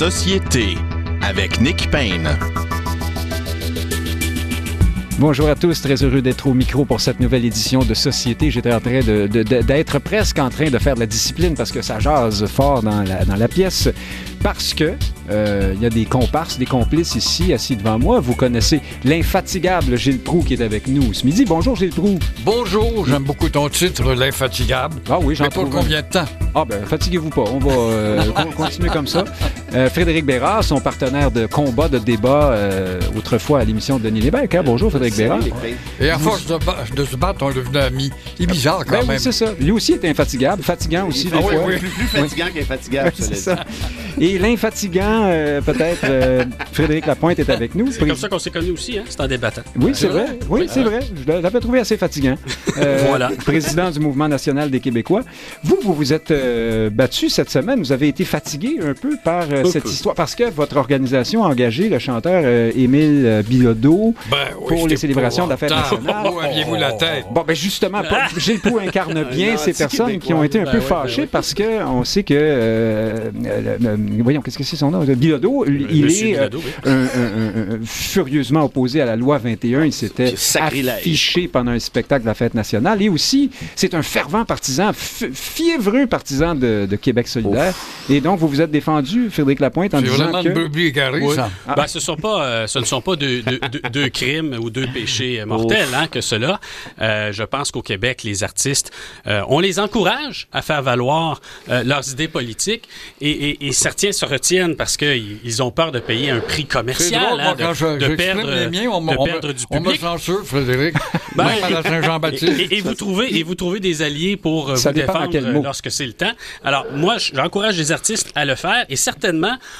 Société avec Nick Payne. Bonjour à tous, très heureux d'être au micro pour cette nouvelle édition de Société. J'étais en train de, de- de- d'être presque en train de faire de la discipline parce que ça jase fort dans la, dans la pièce. Parce que euh, il y a des comparses, des complices ici, assis devant moi. Vous connaissez l'infatigable Gilles Proux qui est avec nous ce midi. Bonjour Gilles Proux. Bonjour, j'aime beaucoup ton titre, L'infatigable. Ah oui, j'en Mais pour combien de temps? Ah ben, fatiguez-vous pas, on va euh, con- continuer comme ça. Euh, Frédéric Bérard, son partenaire de combat, de débat, euh, autrefois à l'émission de Denis Lévesque. hein. Bonjour Frédéric Bérard. Et à force de, se battre, on est devenu amis. C'est bizarre quand Ben oui, même. c'est ça. Lui aussi était infatigable, fatigant aussi des Ah oui, fois. oui. Plus, plus fatigant qu'infatigable, C'est cela ça. Et l'infatigant, euh, peut-être, euh, Frédéric Lapointe est avec nous. C'est comme ça qu'on s'est connus aussi, hein? C'est en débattant. Oui, c'est vrai? Oui, c'est vrai. Je l'avais trouvé assez fatigant. Euh, Voilà. Président du Mouvement national des Québécois. Vous, vous vous êtes euh, battu cette semaine. Vous avez été fatigué un peu par euh, cette peu. histoire. Parce que votre organisation a engagé le chanteur euh, Émile euh, Bilodeau Ben oui, pour les célébrations de la fête nationale. Où aviez-vous la tête? Bon, ben justement, Gilles Proux incarne bien ces personnes qui ont été un Ben peu oui, ben fâchées oui. parce que on sait que, euh, le- le- voyons, qu'est-ce que c'est son nom? Bilodeau, il Monsieur est Bilodeau, oui. un- un- un- un- furieusement opposé à la loi 21. Il s'était affiché pendant un spectacle de la fête nationale. Et aussi, c'est un fervent partisan, fiévreux partisan de, de Québec solidaire. Et donc, vous vous êtes défendu, Frédéric Lapointe, en C'est disant vraiment que... une brebis égarée, Oui. ça. Ah. Ben, ce, sont pas, euh, ce ne sont pas deux, deux- deux- deux crimes ou deux péchés euh, mortels hein, que cela. Euh, je pense qu'au Québec, les artistes, euh, on les encourage à faire valoir euh, leurs idées politiques et, et- et certains se retiennent parce qu'ils ils ont peur de payer un prix commercial, drôle, hein, moi, de, quand je- de perdre, les miens, on, de on perdre me, du on me public. censure, Frédéric. Ben, Même à la Saint-Jean-Baptiste. Et, et vous trouvez, et vous trouvez des alliés pour euh, Ça vous défendre lorsque c'est le temps. Alors, moi, j'encourage les artistes à le faire et certainement,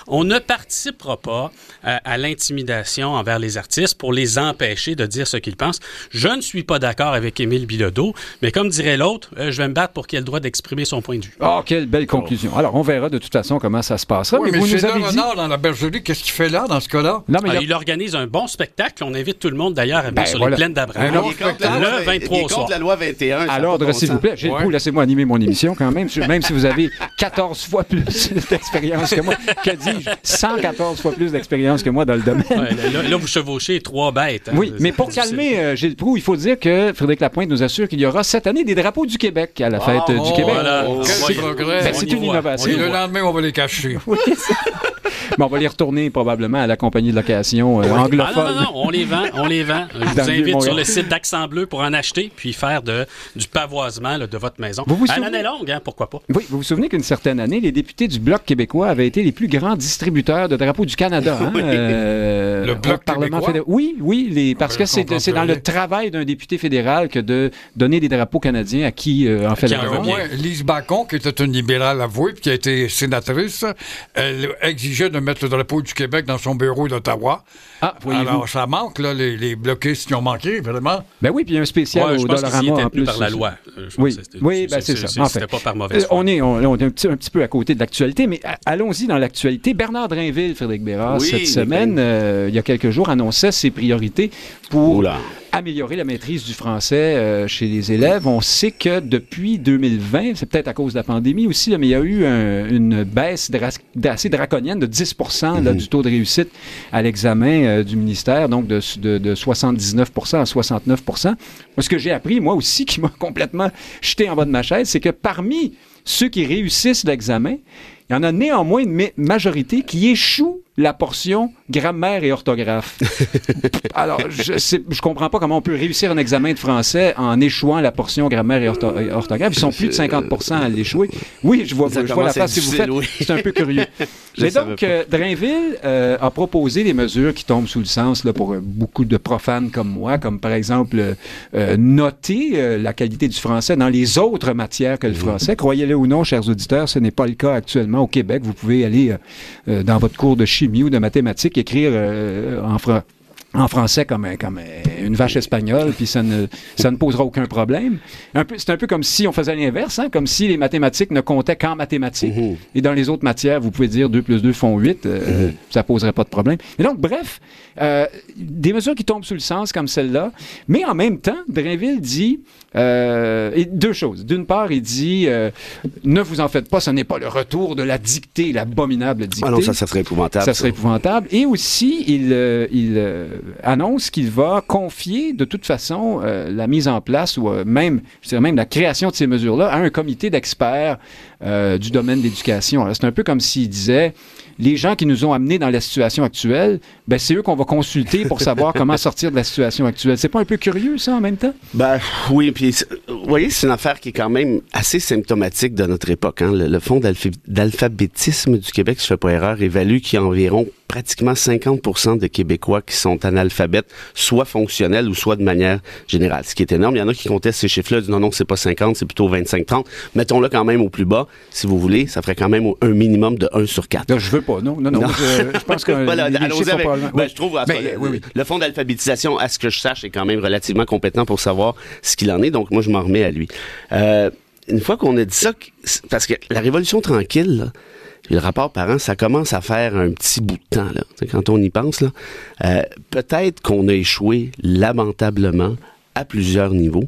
on ne participera pas euh, à l'intimidation envers les artistes pour les empêcher de dire ce qu'ils pensent. Je ne suis pas d'accord avec Émile Bilodeau, mais comme dirait l'autre, euh, je vais me battre pour qu'il ait le droit d'exprimer son point de vue. Oh, quelle belle conclusion. Alors, on verra de toute façon comment ça se passera. Oui, mais mais vous nous avez dit... renard dans la bergerie. Qu'est-ce qu'il fait là, dans ce cas-là? Non, mais il Ah, a- il organise un bon spectacle. On invite tout le monde d'ailleurs à venir Ben, sur voilà. les plaines d'Abraham. Le loi, 23 il contre la loi 21. ça À a l'ordre, pas de bon s'il vous plaît. Gilles Ouais. Laissez-moi animer mon émission quand même. Même si vous avez 14 fois plus d'expérience que moi. Que dis-je? 114 fois plus d'expérience que moi dans le domaine. Ouais, là, là, vous chevauchez trois bêtes. hein. Oui, mais pour calmer euh, Gilles Proux, il faut dire que Frédéric Lapointe nous assure qu'il y aura cette année des drapeaux du Québec à la fête euh, du Oh, Québec. voilà. Quel C'est-. Ben, une voit. innovation. Et le lendemain, on va les cacher. Oui, c'est- Mais on va les retourner probablement à la compagnie de location euh, Ah, anglophone. non, non, non, on les vend, on les vend. Je vous invite sur le site d'Accent Bleu pour en acheter, puis faire de, du pavoisement là, de votre maison. Vous vous à souvenez- l'année longue, hein, pourquoi pas? Oui, vous vous souvenez qu'une certaine année, les députés du Bloc québécois avaient été les plus grands distributeurs de drapeaux du Canada. hein, euh, Le Bloc Parlement québécois? fédéral. Oui, oui, les, parce ben, que je c'est dans le travail d'un député fédéral que de donner des drapeaux canadiens à qui euh, en fait qui la en Lise Bacon, qui était une libérale avouée, puis qui a été sénatrice, elle exigeait de mettre le drapeau du Québec dans son bureau d'Ottawa. Ah. Alors, ça manque, là, les, les bloquistes qui ont manqué, vraiment. Ben oui, puis il y a un spécial Ouais, je au Dollarama en plus. par la loi. Euh, je Oui, oui, ben c'est ça. En fait. Pas par Euh, mauvaise foi. on est, on, on est un, petit, un petit peu à côté de l'actualité, mais allons-y dans l'actualité. Bernard Drinville, Frédéric Bérard, Oui, cette Nick semaine, euh, il y a quelques jours, annonçait ses priorités pour Oula. Améliorer la maîtrise du français euh, chez les élèves. On sait que depuis 2020, c'est peut-être à cause de la pandémie aussi, là, mais il y a eu un- une baisse dra- assez draconienne de 10 là, du taux de réussite à l'examen euh, du ministère, donc de, de- de 79% à 69 Moi, Ce que j'ai appris, moi aussi, qui m'a complètement jeté en bas de ma chaise, c'est que parmi ceux qui réussissent l'examen, il y en a néanmoins une ma- majorité qui échoue la portion grammaire et orthographe. Alors, je je comprends pas comment on peut réussir un examen de français en échouant la portion grammaire et ortho- et orthographe. Ils sont plus de 50 à l'échouer. Oui, je vois, je vois la face que vous faites. oui. C'est un peu curieux. Mais donc, euh, Drainville euh, a proposé des mesures qui tombent sous le sens là, pour euh, beaucoup de profanes comme moi, comme par exemple euh, noter la qualité du français dans les autres matières que le français. Croyez-le ou non, chers auditeurs, ce n'est pas le cas actuellement au Québec. Vous pouvez aller dans votre cours de chimie ou de mathématiques écrire euh, en français en français comme, un- une vache espagnole, puis ça ne, ça ne posera aucun problème. C'est un peu comme si on faisait l'inverse, hein, comme si les mathématiques ne comptaient qu'en mathématiques. Et dans les autres matières, vous pouvez dire 2 plus 2 font 8, euh, ça poserait pas de problème. Et donc, bref, euh, des mesures qui tombent sous le sens comme celle-là, mais en même temps, Drainville dit euh, et deux choses. D'une part, il dit euh, ne vous en faites pas, ce n'est pas le retour de la dictée, l'abominable dictée. Ah non, ça, ça serait épouvantable. Ça serait épouvantable. Et aussi, il, euh, il euh, annonce qu'il va confier de toute façon euh, la mise en place ou euh, même, je dirais même la création de ces mesures-là à un comité d'experts euh, du domaine de l'éducation. Alors, C'est un peu comme s'il disait les gens qui nous ont amenés dans la situation actuelle, ben, c'est eux qu'on va consulter pour savoir comment sortir de la situation actuelle. C'est pas un peu curieux, ça, en même temps? Ben oui, puis vous voyez, c'est une affaire qui est quand même assez symptomatique de notre époque. Hein. Le, le Fonds d'alpha- d'alphabétisme du Québec, si je fais pas erreur, évalue qu'il y a environ pratiquement 50% de Québécois qui sont analphabètes, soit fonctionnels ou soit de manière générale. Ce qui est énorme. Il y en a qui contestent ces chiffres-là, disent non, non, c'est pas 50, c'est plutôt 25-30. Mettons-le quand même au plus bas, si vous voulez. Ça ferait quand même un minimum de 1 sur 4. Là, je veux pas, non? Non, non. Non. Je, je pense que Voilà, les allons-y chiffres avec- probablement- ben, oui. je trouve, le, oui, oui. le fonds d'alphabétisation, à ce que je sache, est quand même relativement compétent pour savoir ce qu'il en est. Donc, moi, je m'en remets à lui. Euh, une fois qu'on a dit ça, parce que la Révolution tranquille, là, le rapport parent, ça commence à faire un petit bout de temps. Là. Quand on y pense, euh, peut-être qu'on a échoué lamentablement à plusieurs niveaux.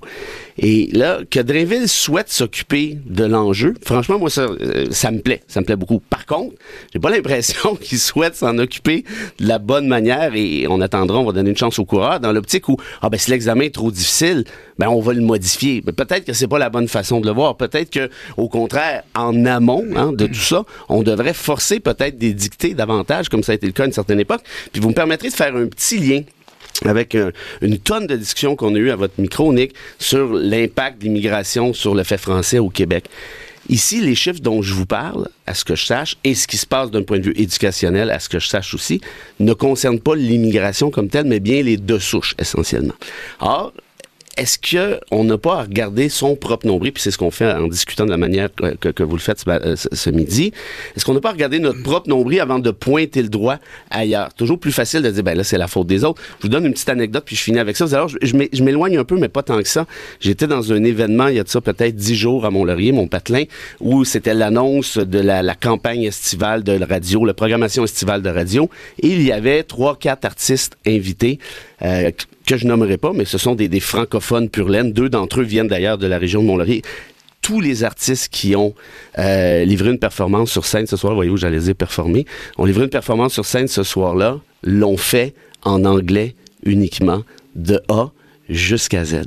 Et là, que Drainville souhaite s'occuper de l'enjeu, franchement, moi, ça, euh, ça me plaît. Ça me plaît beaucoup. Par contre, j'ai pas l'impression qu'il souhaite s'en occuper de la bonne manière et on attendra, on va donner une chance au coureur dans l'optique où, ah ben, si l'examen est trop difficile, ben, on va le modifier. Mais peut-être que c'est pas la bonne façon de le voir. Peut-être que, au contraire, en amont, hein, de tout ça, on devrait forcer peut-être des dictées davantage, comme ça a été le cas à une certaine époque. Puis vous me permettrez de faire un petit lien avec euh, une tonne de discussions qu'on a eues à votre micro, Nick, sur l'impact de l'immigration sur le fait français au Québec. Ici, les chiffres dont je vous parle, à ce que je sache, et ce qui se passe d'un point de vue éducationnel, à ce que je sache aussi, ne concernent pas l'immigration comme telle, mais bien les deux souches, essentiellement. Or, est-ce que on n'a pas à regarder son propre nombril, puis c'est ce qu'on fait en discutant de la manière que, vous le faites ce, ma- euh, ce- midi, est-ce qu'on n'a pas à regarder notre propre nombril avant de pointer le doigt ailleurs? Toujours plus facile de dire, ben là, c'est la faute des autres. Je vous donne une petite anecdote, puis je finis avec ça. Voir, je, je m'é- je m'éloigne un peu, mais pas tant que ça. J'étais dans un événement, il y a de ça peut-être dix jours à Mont-Laurier, mon patelin, où c'était l'annonce de la, campagne estivale de radio, la programmation estivale de radio, et il y avait trois, quatre artistes invités, euh, que je nommerai pas, mais ce sont des, francophones pur laine. Deux d'entre eux viennent d'ailleurs de la région de Mont-Laurier. Tous les artistes qui ont euh, livré une performance sur scène ce soir, voyez-vous, j'allais dire performer, ont livré une performance sur scène ce soir-là, l'ont fait en anglais uniquement, de A jusqu'à Z.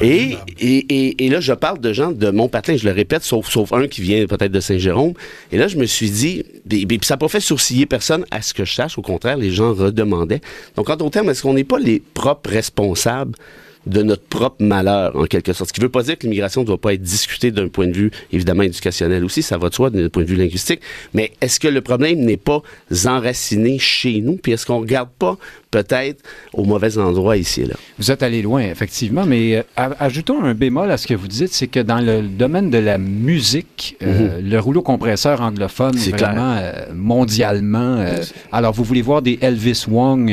Et, et, et, et là, je parle de gens de mon patelin, je le répète, sauf, sauf un qui vient peut-être de Saint-Jérôme. Et là, je me suis dit, puis puis ça n'a pas fait sourciller personne à ce que je sache. Au contraire, les gens redemandaient. Donc, en d'autres termes, est-ce qu'on n'est pas les propres responsables de notre propre malheur, en quelque sorte? Ce qui ne veut pas dire que l'immigration ne doit pas être discutée d'un point de vue, évidemment, éducationnel aussi, ça va de soi, d'un point de vue linguistique, mais est-ce que le problème n'est pas enraciné chez nous, puis est-ce qu'on ne regarde pas peut-être au mauvais endroit ici là? Vous êtes allé loin, effectivement, mais euh, ajoutons un bémol à ce que vous dites, c'est que dans le domaine de la musique, euh, le rouleau compresseur anglophone, Mhm. C'est vraiment euh, mondialement. alors, vous voulez voir des Elvis Wong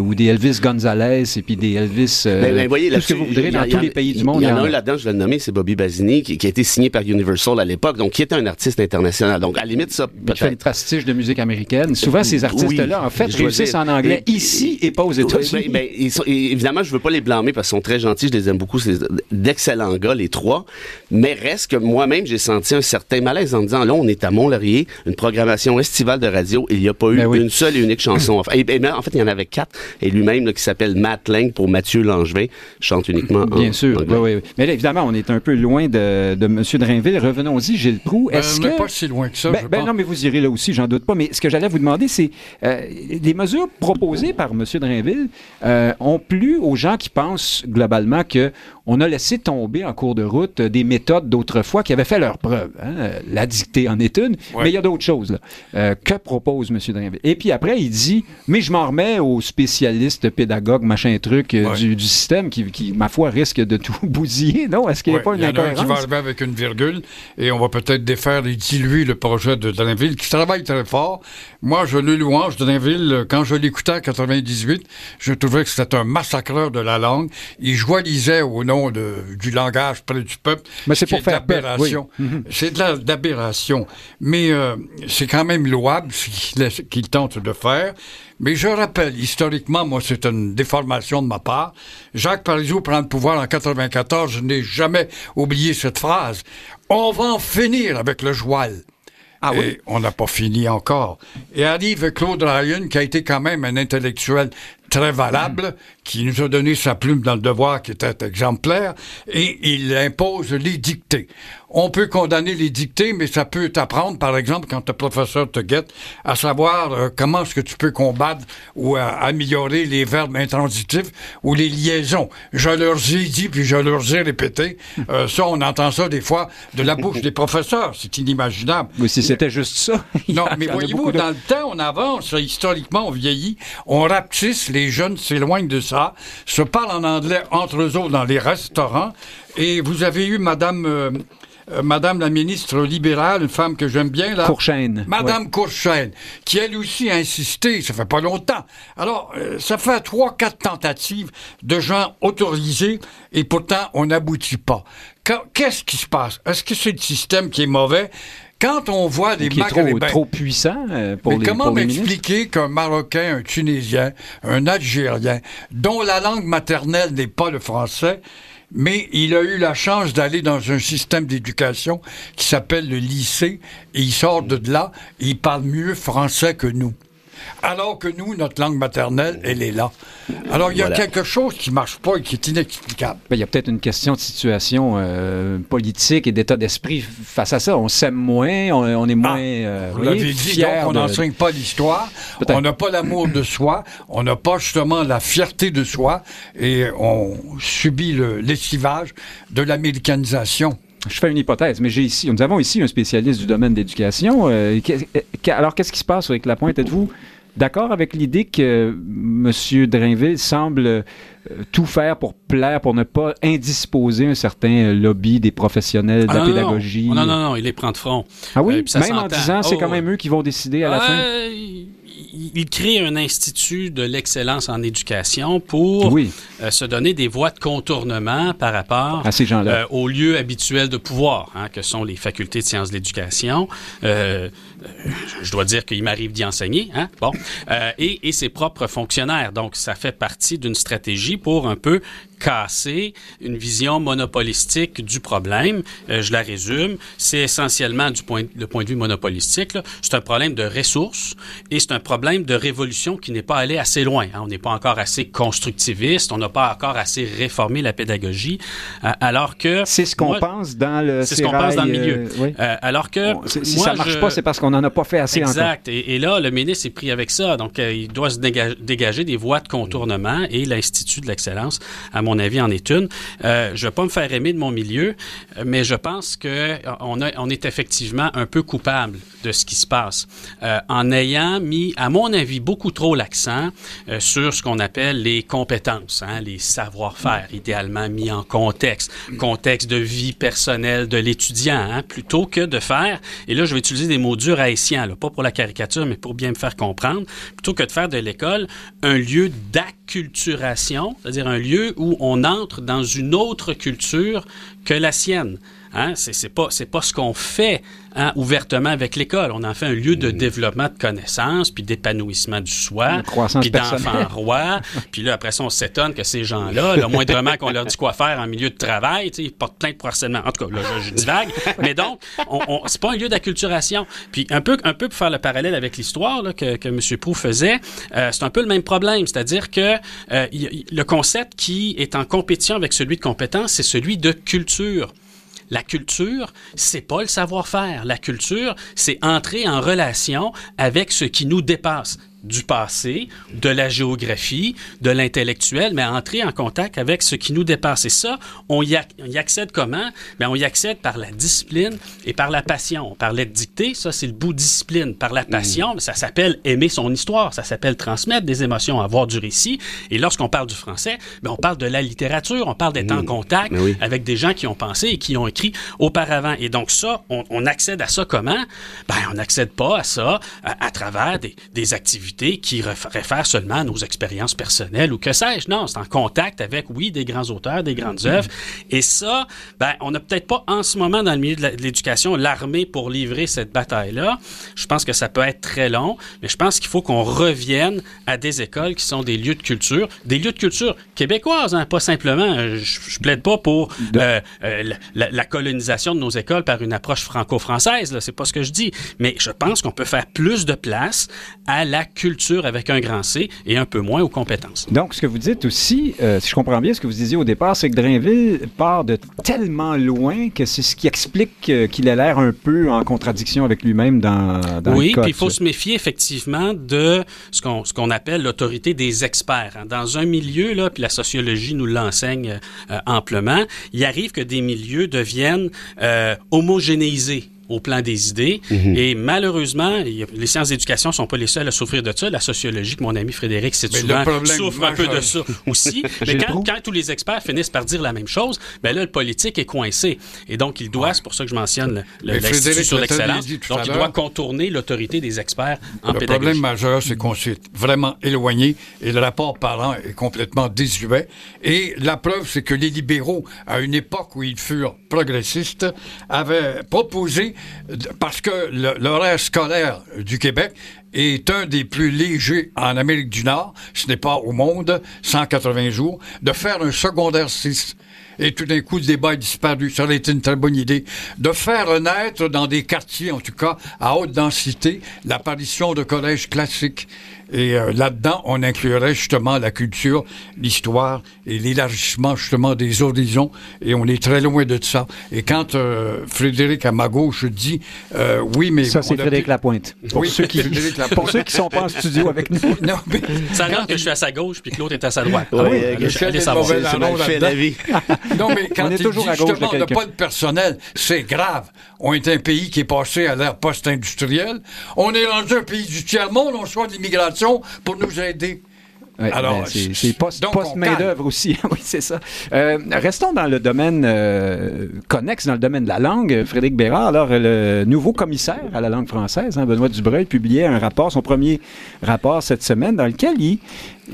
ou des Elvis Gonzalez et puis des Elvis. Ben, ben, voyez, tout ce que vous voudrez a- dans tous les pays du monde. Il y en a un là-dedans, je vais le nommer, c'est Bobby Basini, qui, qui a été signé par Universal à l'époque, donc qui était un artiste international. Donc, à la limite, ça, qui fait le peut-être. pastiche de musique américaine. Souvent, ces artistes-là, Oui, en fait, réussissent dire. en anglais Et- ici et pas aux États-Unis. ben, ben, évidemment, je veux pas les blâmer parce qu'ils sont très gentils, je les aime beaucoup, c'est d'excellents gars, les trois. Mais reste que moi-même, j'ai senti un certain malaise en me disant, là, on est à Mont-Laurier, une programmation estivale de radio, et il n'y a pas eu Ben oui. une seule et unique chanson. Enfin, et- et- en fait, il y en avait quatre, et lui-même, qui s'appelle Matt Lang pour Mathieu Langevin, chante uniquement en Bien sûr, anglais. oui, oui. Mais là, évidemment, on est un peu loin de, de M. Drainville. Revenons-y, Gilles Proux. Euh, Est-ce que... pas si loin que ça, Ben, je ben pense. non, mais vous irez là aussi, j'en doute pas. Mais ce que j'allais vous demander, c'est euh, les mesures proposées par M. Drainville euh, ont plu aux gens qui pensent globalement que on a laissé tomber en cours de route des méthodes d'autrefois qui avaient fait leur preuve. Hein? La dictée en est une, Ouais. mais il y a d'autres choses. là. Euh, que propose M. Drainville? Et puis après, il dit, mais je m'en remets aux spécialistes, pédagogues, machin truc euh, Ouais. du, du système qui, qui, ma foi, risque de tout bousiller. Non, est-ce qu'il n'y a Ouais, pas une il y en a un qui va incohérence? arriver avec une virgule et on va peut-être défaire et diluer le projet de Drainville qui travaille très fort. Moi, je le louange, Drainville, euh, quand je l'écoutais en 98, je trouvais que c'était un massacreur de la langue. Il au nom de, du langage près du peuple. Mais c'est pour faire peur, l'aberration. C'est de la- d'aberration. Mais euh, c'est quand même louable ce qu'il qu'il tente de faire. Mais je rappelle, historiquement, moi, c'est une déformation de ma part. Jacques Parizeau prend le pouvoir en 94. Je n'ai jamais oublié cette phrase. On va en finir avec le joual. Ah oui? Et on n'a pas fini encore. Et arrive Claude Ryan, qui a été quand même un intellectuel très valable, qui nous a donné sa plume dans le devoir, qui était exemplaire, et il impose les dictées. On peut condamner les dictées, mais ça peut t'apprendre, par exemple, quand le professeur te guette, à savoir euh, comment est-ce que tu peux combattre ou euh, améliorer les verbes intransitifs ou les liaisons. Je leur ai dit, puis je leur ai répété. Euh, ça, on entend ça des fois de la bouche des professeurs. C'est inimaginable. Oui, si c'était juste ça. Non, mais voyez-vous, dans le temps, on avance, historiquement, on vieillit, on rapetisse, les jeunes s'éloignent de ça, se parlent en anglais entre eux autres dans les restaurants, et vous avez eu Madame, euh, euh, Madame la ministre libérale, une femme que j'aime bien, là. Courchaine. Madame Ouais. Courchaine, qui elle aussi a insisté, ça fait pas longtemps. Alors, euh, ça fait trois, quatre tentatives de gens autorisés, et pourtant, on n'aboutit pas. Qu'est-ce qui se passe? Est-ce que c'est le système qui est mauvais? Quand on voit des qui est trop, Maghrébins... trop puissant euh, pour Mais les, comment m'expliquer qu'un Marocain, un Tunisien, un Algérien, dont la langue maternelle n'est pas le français, mais il a eu la chance d'aller dans un système d'éducation qui s'appelle le lycée, et il sort de là, et il parle mieux français que nous. Alors que nous, notre langue maternelle, elle est là. Alors, il y a Voilà. quelque chose qui marche pas et qui est inexplicable. Ben, il y a peut-être une question de situation euh, politique et d'état d'esprit face à ça. On s'aime moins, on, on est moins euh, Vous l'avez dit, fiers donc on de- n'enseigne pas l'histoire, on n'a pas l'amour de soi, on n'a pas justement la fierté de soi et on subit le lessivage de l'américanisation. Je fais une hypothèse, mais j'ai ici, nous avons ici un spécialiste du domaine de l'éducation. Euh, qu'est- alors, qu'est-ce qui se passe avec Lapointe? Êtes-vous d'accord avec l'idée que M. Drainville semble euh, tout faire pour plaire, pour ne pas indisposer un certain euh, lobby des professionnels de Ah, la non, non, pédagogie? Non, non, non, non, il les prend de front. Ah oui? Euh, ça Même en disant, c'est Oh, quand même eux qui vont décider à la fin? Euh, il crée un institut de l'excellence en éducation pour Oui, euh, se donner des voies de contournement par rapport à ces gens-là. euh, aux lieux habituels de pouvoir, hein, que sont les facultés de sciences de l'éducation. Euh, je dois dire qu'il m'arrive d'y enseigner, hein, bon, et, et ses propres fonctionnaires. Donc, ça fait partie d'une stratégie pour un peu casser une vision monopolistique du problème. Euh, je la résume. C'est essentiellement du point, le point de vue monopolistique. C'est un problème de ressources et c'est un problème de révolution qui n'est pas allé assez loin. hein. On n'est pas encore assez constructiviste. On n'a pas encore assez réformé la pédagogie. euh, alors que c'est ce qu'on pense dans le c'est ce qu'on pense dans le milieu. euh, oui. Alors que Bon, si moi, ça marche je- pas, c'est parce qu'on n'en a pas fait assez encore. Exact. Et, et là, le ministre est pris avec ça. Donc, il doit se déga- dégager des voies de contournement et l'Institut de l'excellence, à mon avis, en est une. Euh, je vais pas me faire aimer de mon milieu, mais je pense que euh, on, est effectivement un peu coupable de ce qui se passe euh, en ayant mis, à mon avis, beaucoup trop l'accent sur ce qu'on appelle les compétences, hein, les savoir-faire, idéalement mis en contexte, contexte de vie personnelle de l'étudiant, hein, plutôt que de faire, et là je vais utiliser des mots durs haïtiens, pas pour la caricature, mais pour bien me faire comprendre, plutôt que de faire de l'école un lieu c'est-à-dire un lieu où on entre dans une autre culture que la sienne. Hein, c'est c'est pas c'est pas ce qu'on fait hein, ouvertement avec l'école. On en fait un lieu de développement de connaissances, puis d'épanouissement du soi, De puis d'enfants personnelle. rois. puis là après ça, on s'étonne que ces gens-là, le moindrement qu'on leur dit quoi faire en milieu de travail, ils portent plainte pour harcèlement. En tout cas, là, je, je divague. Mais donc, on, on- c'est pas un lieu d'acculturation. Puis un peu un peu pour faire le parallèle avec l'histoire là, que que M. Proux faisait, euh, c'est un peu le même problème, c'est-à-dire que euh, le concept qui est en compétition avec celui de compétence, c'est celui de culture. La culture, c'est pas le savoir-faire. La culture, c'est entrer en relation avec ce qui nous dépasse. Du passé, de la géographie, de l'intellectuel, mais entrer en contact avec ce qui nous dépasse. Et ça, on y, accède comment? Bien, on y accède par la discipline et par la passion. On parlait de dicter, ça c'est le bout discipline. Par la passion, ça s'appelle aimer son histoire, ça s'appelle transmettre des émotions, avoir du récit. Et lorsqu'on parle du français, bien, on parle de la littérature, on parle d'être en contact avec des gens qui ont pensé et qui ont écrit auparavant. Et donc ça, on, accède à ça comment? Ben, on n'accède pas à ça à, travers des, des activités qui réfèrent seulement à nos expériences personnelles ou que sais-je. Non, c'est en contact avec, oui, des grands auteurs, des grandes œuvres. Et ça, ben, on n'a peut-être pas en ce moment dans le milieu de l'éducation l'armée pour livrer cette bataille-là. Je pense que ça peut être très long, mais je pense qu'il faut qu'on revienne à des écoles qui sont des lieux de culture, des lieux de culture québécoises, hein, pas simplement. Euh, je, je, plaide pas pour euh, euh, la, la, colonisation de nos écoles par une approche franco-française. C'est pas ce que je dis, mais je pense qu'on peut faire plus de place à la culture avec un grand C et un peu moins aux compétences. Donc, ce que vous dites aussi, euh, si je comprends bien ce que vous disiez au départ, c'est que Drainville part de tellement loin que c'est ce qui explique euh, qu'il a l'air un peu en contradiction avec lui-même dans, dans oui, le code. puis il faut se méfier effectivement de ce qu'on ce qu'on appelle l'autorité des experts. Hein. Dans un milieu, là, puis la sociologie nous l'enseigne euh, amplement, il arrive que des milieux deviennent homogénéisés au plan des idées. Mhm. Et malheureusement, les sciences d'éducation sont pas les seules à souffrir de ça. La sociologie, que mon ami Frédéric c'est souvent, souffre un peu de ça aussi. Mais quand, quand, tous les experts finissent par dire la même chose, ben là, le politique est coincé. Et donc, il doit, c'est pour ça que je mentionne l'Institut sur l'excellence, donc il doit contourner l'autorité des experts en pédagogie. Le problème majeur, c'est qu'on s'est vraiment éloigné et le rapport parent est complètement désuet. Et la preuve, c'est que les libéraux, à une époque où ils furent progressistes, avaient proposé parce que l'horaire scolaire du Québec est un des plus légers en Amérique du Nord, ce n'est pas au monde, 180 jours, de faire un secondaire 6 et tout d'un coup, le débat est disparu. Ça aurait été une très bonne idée. De faire naître dans des quartiers, en tout cas, à haute densité, l'apparition de collèges classiques. Et euh, là-dedans, on inclurait justement la culture, l'histoire et l'élargissement justement des horizons. Et on est très loin de ça. Et quand euh, Frédéric à ma gauche dit euh, oui, mais ça c'est Frédéric Lapointe. Pour ceux qui pour ceux qui sont pas en studio avec nous. Non, mais ça quand... que je suis à sa gauche puis que l'autre est à sa droite. Oui, ah oui, c'est mal fait la vie. non, mais quand on est toujours dit, à gauche justement, de pas le personnel, c'est grave. On est un pays qui est passé à l'ère post-industrielle. On est rendu un pays du tiers-monde. On soit d'immigration pour nous aider. Alors, ben, c'est post, post main d'œuvre aussi. oui, c'est ça. Euh, restons dans le domaine euh, connexe, dans le domaine de la langue. Frédéric Bérard, alors le nouveau commissaire à la langue française, hein, Benoît Dubreuil, publiait un rapport, son premier rapport cette semaine, dans lequel il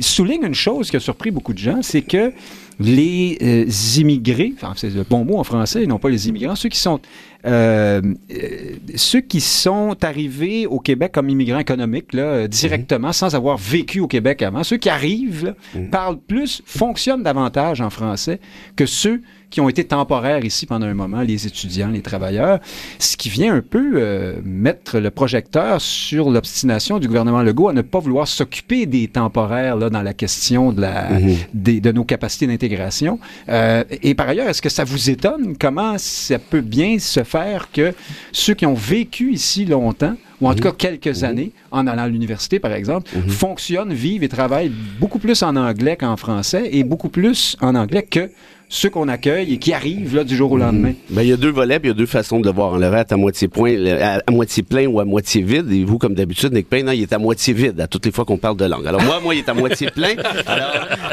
souligne une chose qui a surpris beaucoup de gens, c'est que les euh, immigrés, enfin c'est le bon mot en français, non pas les immigrants, ceux qui sont euh, euh, ceux qui sont arrivés au Québec comme immigrants économiques là, directement, sans avoir vécu au Québec avant, ceux qui arrivent mhm. parlent plus, fonctionnent davantage en français que ceux qui ont été temporaires ici pendant un moment, les étudiants, les travailleurs, ce qui vient un peu euh, mettre le projecteur sur l'obstination du gouvernement Legault à ne pas vouloir s'occuper des temporaires là, dans la question de, la, mhm. de nos capacités d'intégration. Euh, et par ailleurs, est-ce que ça vous étonne? Comment ça peut bien se faire que ceux qui ont vécu ici longtemps ou en tout mhm. cas quelques mhm. années, en allant à l'université, par exemple, fonctionnent, vivent et travaillent beaucoup plus en anglais qu'en français et beaucoup plus en anglais que ceux qu'on accueille et qui arrivent là, du jour au lendemain? Ben, il y a deux volets, puis il y a deux façons de le voir. On le à moitié, point, à, moitié plein ou à moitié vide. Et vous, comme d'habitude, Nick Payne, il est à moitié vide à toutes les fois qu'on parle de langue. Alors moi, moi, il est à moitié plein.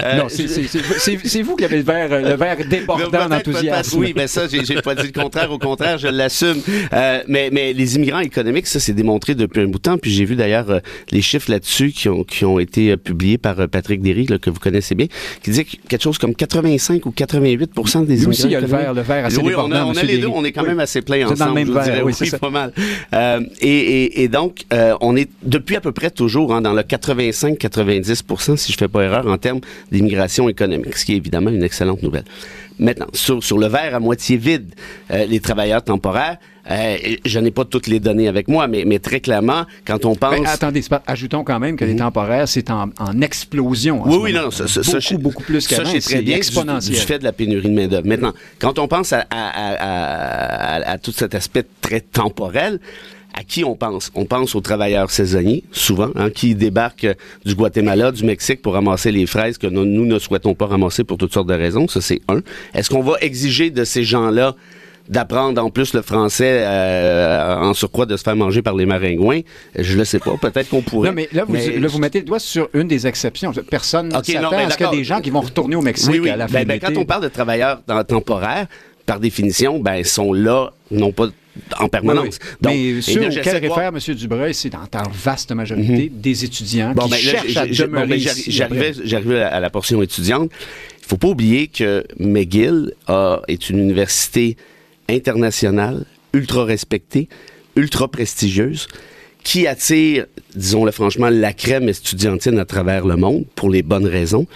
Euh, non, c'est vous qui avez le verre, le verre débordant d'enthousiasme. Oui, ben ça, j'ai pas dit le contraire. Au contraire, je l'assume. Euh, mais, mais les immigrants économiques, ça, c'est démontré depuis un bout de temps. Puis j'ai vu d'ailleurs euh, les chiffres là-dessus qui ont, qui ont été publiés par Patrick Derry, là, que vous connaissez bien, qui disait quelque chose comme 85 ou 80 88 des aussi, il y a le verre, le verre assez oui, on a, on a les deux, on est quand même assez plein ensemble. Dans le même verre, oui, c'est pas mal. Euh, et, et, et, donc, euh, on est depuis à peu près toujours hein, dans le 85-90% si je fais pas erreur, en termes d'immigration économique, ce qui est évidemment une excellente nouvelle. Maintenant, sur, sur le verre à moitié vide, euh, les travailleurs temporaires, Euh, je n'ai pas toutes les données avec moi, mais, mais très clairement, quand on pense... Ben, attendez, c'est pas- ajoutons quand même que les temporaires, c'est en, en explosion. en Oui, oui, non, ça, ça, beaucoup, ça, beaucoup plus ça, qu'avant. très C'est bien du, exponentiel. du fait de la pénurie de main-d'œuvre. Maintenant, quand on pense à, à- à- à- à tout cet aspect très temporel, à qui on pense? On pense aux travailleurs saisonniers, souvent, hein, qui débarquent du Guatemala, du Mexique pour ramasser les fraises que nous, nous ne souhaitons pas ramasser pour toutes sortes de raisons. Ça, c'est un. Est-ce qu'on va exiger de ces gens-là d'apprendre en plus le français euh, en surcroît de se faire manger par les maringouins? Je le sais pas. Peut-être qu'on pourrait. Non, mais là, vous, là, vous mettez le doigt sur une des exceptions. Personne ne Ok, non, s'attend mais à ce qu'il y a des gens qui vont retourner au Mexique Oui, oui. à la fin Ben, ben, quand on parle de travailleurs temporaires, par définition, ben, ils sont là, non pas en permanence. oui. Donc, Mais ceux auxquels Mhm. réfère M. Dubreuil, c'est dans ta vaste majorité des étudiants Bon, qui ben, cherchent à j'ai- demeurer bon, ben, j'arrivais, j'arrivais à, à la portion étudiante. Il faut pas oublier que McGill a- est une université internationale, ultra respectée, ultra prestigieuse, qui attire, disons-le franchement, la crème estudiantine à travers le monde pour les bonnes raisons.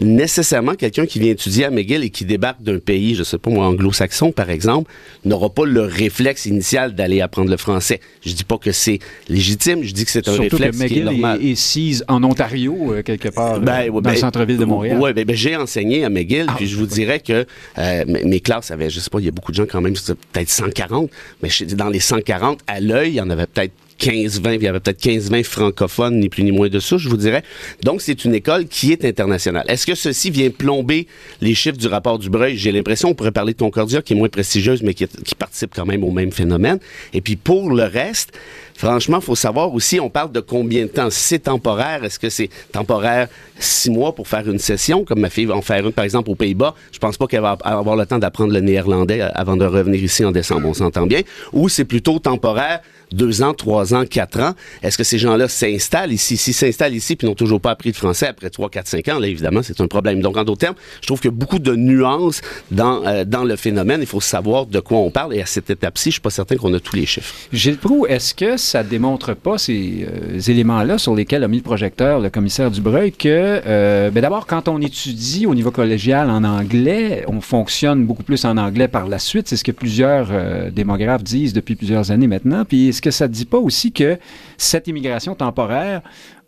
Nécessairement, quelqu'un qui vient étudier à McGill et qui débarque d'un pays, je sais pas moi, anglo-saxon par exemple, n'aura pas le réflexe initial d'aller apprendre le français. Je dis pas que c'est légitime, je dis que c'est un Surtout réflexe que qui est McGill normal. est, est sise en Ontario, euh, quelque part, euh, Ben, ouais, dans ben, le centre-ville de Montréal. Oui, ben, ben, j'ai enseigné à McGill, Ah, puis je vous dirais que euh, mes mes classes avaient, je sais pas, il y a beaucoup de gens quand même, peut-être 140, mais je- dans les 140, à l'œil, il y en avait peut-être 15, 20, puis il y avait peut-être 15, 20 francophones, ni plus ni moins de ça, je vous dirais. Donc, c'est une école qui est internationale. Est-ce que ceci vient plomber les chiffres du rapport du Breuil? J'ai l'impression, on pourrait parler de Concordia, qui est moins prestigieuse, mais qui participe quand même au même phénomène. Et puis, pour le reste, franchement, faut savoir aussi, on parle de combien de temps? Si c'est temporaire, est-ce que c'est temporaire six mois pour faire une session, comme ma fille va en faire une, par exemple, aux Pays-Bas? Je pense pas qu'elle va avoir le temps d'apprendre le néerlandais euh, avant de revenir ici en décembre, on s'entend bien? Ou c'est plutôt temporaire, deux ans, trois ans, quatre ans? Est-ce que ces gens-là s'installent ici? S'ils s'installent ici puis n'ont toujours pas appris le français après trois, quatre, cinq ans, là, évidemment, c'est un problème. Donc, en d'autres termes, je trouve qu'il y a beaucoup de nuances dans, euh, dans le phénomène. Il faut savoir de quoi on parle. Et à cette étape-ci, je suis pas certain qu'on a tous les chiffres. Gilles Proux, est-ce que ça démontre pas ces euh, éléments-là sur lesquels a mis le projecteur le commissaire Dubreuil que, euh, ben d'abord, quand on étudie au niveau collégial en anglais, on fonctionne beaucoup plus en anglais par la suite. C'est ce que plusieurs euh, démographes disent depuis plusieurs années maintenant. Puis est-ce que ça ne dit pas aussi que cette immigration temporaire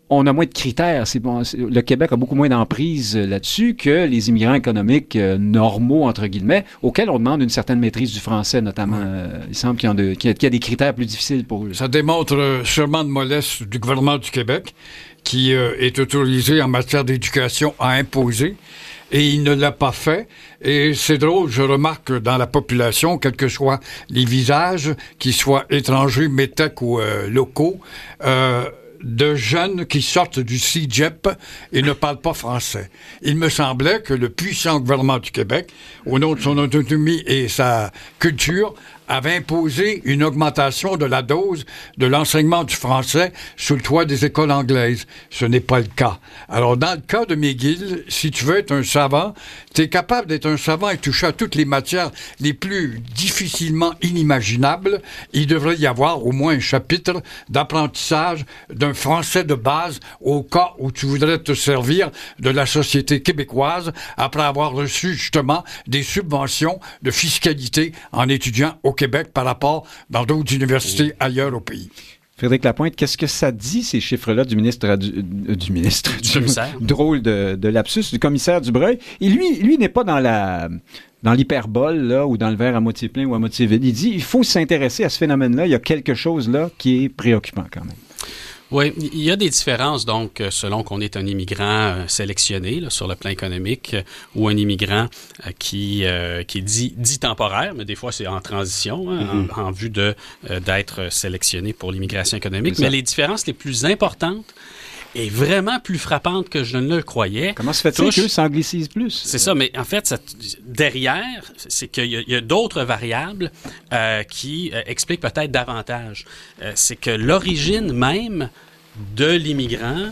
on a moins de critères. Bon, le Québec a beaucoup moins d'emprise euh, là-dessus que les immigrants économiques euh, normaux, entre guillemets, auxquels on demande une certaine maîtrise du français, notamment. Euh, il semble qu'il y, de- a- qu'il y a des critères plus difficiles pour eux. Ça démontre sûrement de mollesse du gouvernement du Québec, qui euh, est autorisé en matière d'éducation à imposer. Et il ne l'a pas fait. Et c'est drôle, je remarque que dans la population, quels que soient les visages, qu'ils soient étrangers, métèques ou euh, locaux, euh, de jeunes qui sortent du CIGEP et ne parlent pas français. Il me semblait que le puissant gouvernement du Québec, au nom de son autonomie et sa culture, avait imposé une augmentation de la dose de l'enseignement du français sous le toit des écoles anglaises. Ce n'est pas le cas. Alors, dans le cas de McGill, si tu veux être un savant, tu es capable d'être un savant et toucher à toutes les matières les plus difficilement inimaginables. Il devrait y avoir au moins un chapitre d'apprentissage d'un français de base au cas où tu voudrais te servir de la société québécoise après avoir reçu justement des subventions de fiscalité en étudiant au Québec par rapport dans d'autres universités ailleurs au pays. Frédéric Lapointe, qu'est-ce que ça dit, ces chiffres-là, du ministre, du, euh, du ministre, du commissaire. drôle de, de lapsus, du commissaire Dubreuil? Et lui, lui n'est pas dans la dans l'hyperbole, là, ou dans le verre à moitié plein ou à moitié vide. Il dit, il faut s'intéresser à ce phénomène-là. Il y a quelque chose là qui est préoccupant quand même. Oui, il y a des différences, donc, euh, selon qu'on est un immigrant euh, sélectionné là, sur le plan économique euh, ou un immigrant qui, euh, qui est dit, dit temporaire, mais des fois c'est en transition, hein, en, en vue de, d'être sélectionné pour l'immigration économique. Mais les différences les plus importantes et vraiment plus frappantes que je ne le croyais. Comment se fait-il qu'eux s'anglicisent plus? c'est ça, mais en fait, ça- derrière, c'est qu'il y a, il y a d'autres variables euh, qui euh, expliquent peut-être davantage. Euh, c'est que l'origine même de l'immigrant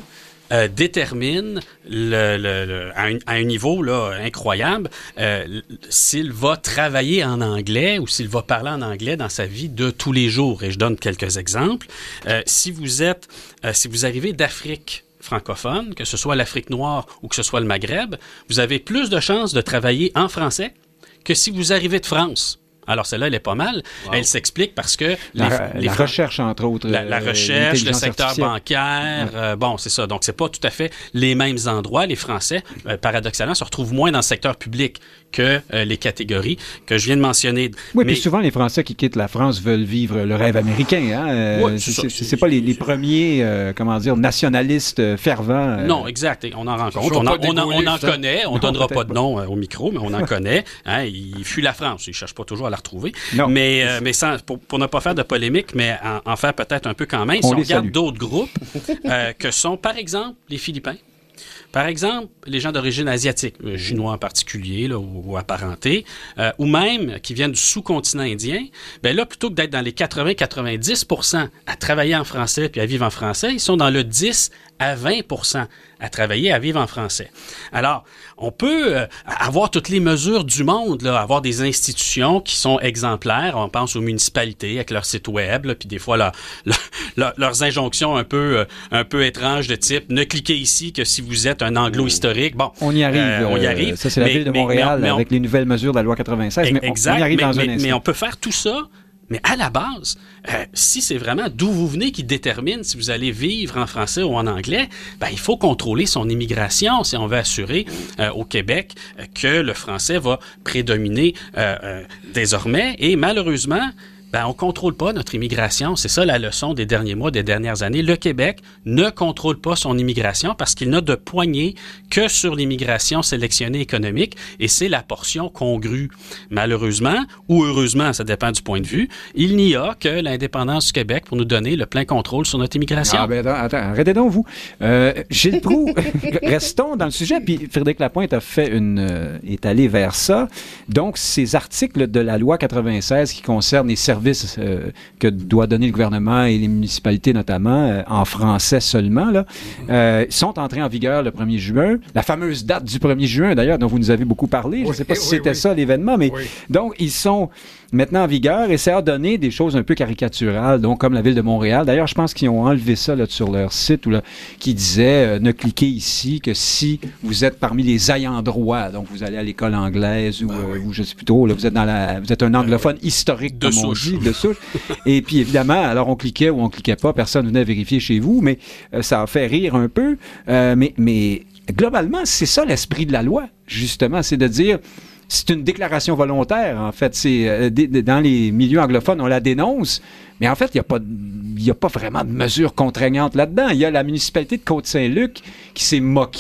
euh, détermine le, le- le- à, un, niveau là, incroyable euh, s'il va travailler en anglais ou s'il va parler en anglais dans sa vie de tous les jours. Et je donne quelques exemples. Euh, si vous êtes, euh, si vous arrivez d'Afrique francophone, que ce soit l'Afrique noire ou que ce soit le Maghreb, vous avez plus de chances de travailler en français que si vous arrivez de France. Alors celle-là, elle est pas mal. Elle s'explique parce que La, les, les la recherche, entre autres. la, la euh, recherche, le secteur bancaire, euh, bon, c'est ça. Donc, c'est pas tout à fait les mêmes endroits. Les Français, euh, paradoxalement, se retrouvent moins dans le secteur public que euh, les catégories que je viens de mentionner. Oui, Mais- puis souvent, les Français qui quittent la France veulent vivre le rêve américain. Hein? Euh, Ouais, c'est pas les, les premiers, euh, comment dire, nationalistes euh, fervents. euh, Non, exact. Et On en rencontre. On en, pas on en- on en dégaulés, ça. connaît. On Non, donnera pas de nom euh, au micro, mais on en connaît. Hein, il fuit la France. Il cherche pas toujours à la retrouver. Non. Mais, euh, mais sans, pour, pour ne pas faire de polémique, mais en, en faire peut-être un peu quand même, On si on regarde d'autres groupes, euh, que sont, par exemple, les Philippins. Par exemple, les gens d'origine asiatique, euh, chinois en particulier, là, ou, apparentés, euh, ou même qui viennent du sous-continent indien, ben là, plutôt que d'être dans les 80-90% à travailler en français puis à vivre en français, ils sont dans le 10 à 20 à travailler, à vivre en français. Alors, on peut euh, avoir toutes les mesures du monde, là, avoir des institutions qui sont exemplaires. On pense aux municipalités avec leur site web, là, puis des fois leur- leur- leur- leurs injonctions un peu euh, un peu étranges de type ne cliquez ici que si vous êtes un anglo-historique. Bon, On y arrive. euh, on y arrive. Ça, c'est la Mais- ville de Montréal mais on- avec les nouvelles mesures de la loi 96. Mais on- exact. on, y arrive mais, dans mais- un mais instant. on peut faire tout ça. Mais à la base, euh, si c'est vraiment d'où vous venez qui détermine si vous allez vivre en français ou en anglais, ben, il faut contrôler son immigration si on veut assurer euh, au Québec euh, que le français va prédominer désormais. Et malheureusement, ben, on contrôle pas notre immigration. C'est ça la leçon des derniers mois, des dernières années. Le Québec ne contrôle pas son immigration parce qu'il n'a de poignée que sur l'immigration sélectionnée économique et c'est la portion congrue. Malheureusement, ou heureusement, ça dépend du point de vue, il n'y a que l'indépendance du Québec pour nous donner le plein contrôle sur notre immigration. Ah, ben, attends, attends, arrêtez donc, vous. Euh, Gilles Proux, restons dans le sujet. Puis Frédéric Lapointe a fait une. euh, est allé vers ça. Donc, ces articles de la loi 96 qui concernent les services euh, que doit donner le gouvernement et les municipalités, notamment, euh, en français seulement, là, euh, sont entrés en vigueur le 1er juin. La fameuse date du 1er juin, d'ailleurs, dont vous nous avez beaucoup parlé. Je ne sais pas si oui, c'était oui. ça l'événement, mais donc, ils sont maintenant en vigueur et ça a donné des choses un peu caricaturales, donc comme la ville de Montréal. D'ailleurs, je pense qu'ils ont enlevé ça là, sur leur site où, là, qui disait euh, ne cliquez ici que si vous êtes parmi les ayants droit. Donc, vous allez à l'école anglaise ou, euh, ou je sais plus trop, là, vous êtes dans la, vous êtes un anglophone historique De comme on souche. dit, de souche. et puis évidemment, alors on cliquait ou on cliquait pas, personne venait vérifier chez vous, mais euh, ça a fait rire un peu. Euh, mais, mais globalement, c'est ça l'esprit de la loi, justement, c'est de dire c'est une déclaration volontaire, en fait. Euh, dans les milieux anglophones, on la dénonce, mais en fait, il n'y a, pas a pas vraiment de mesures contraignantes là-dedans. Il y a la municipalité de Côte-Saint-Luc qui s'est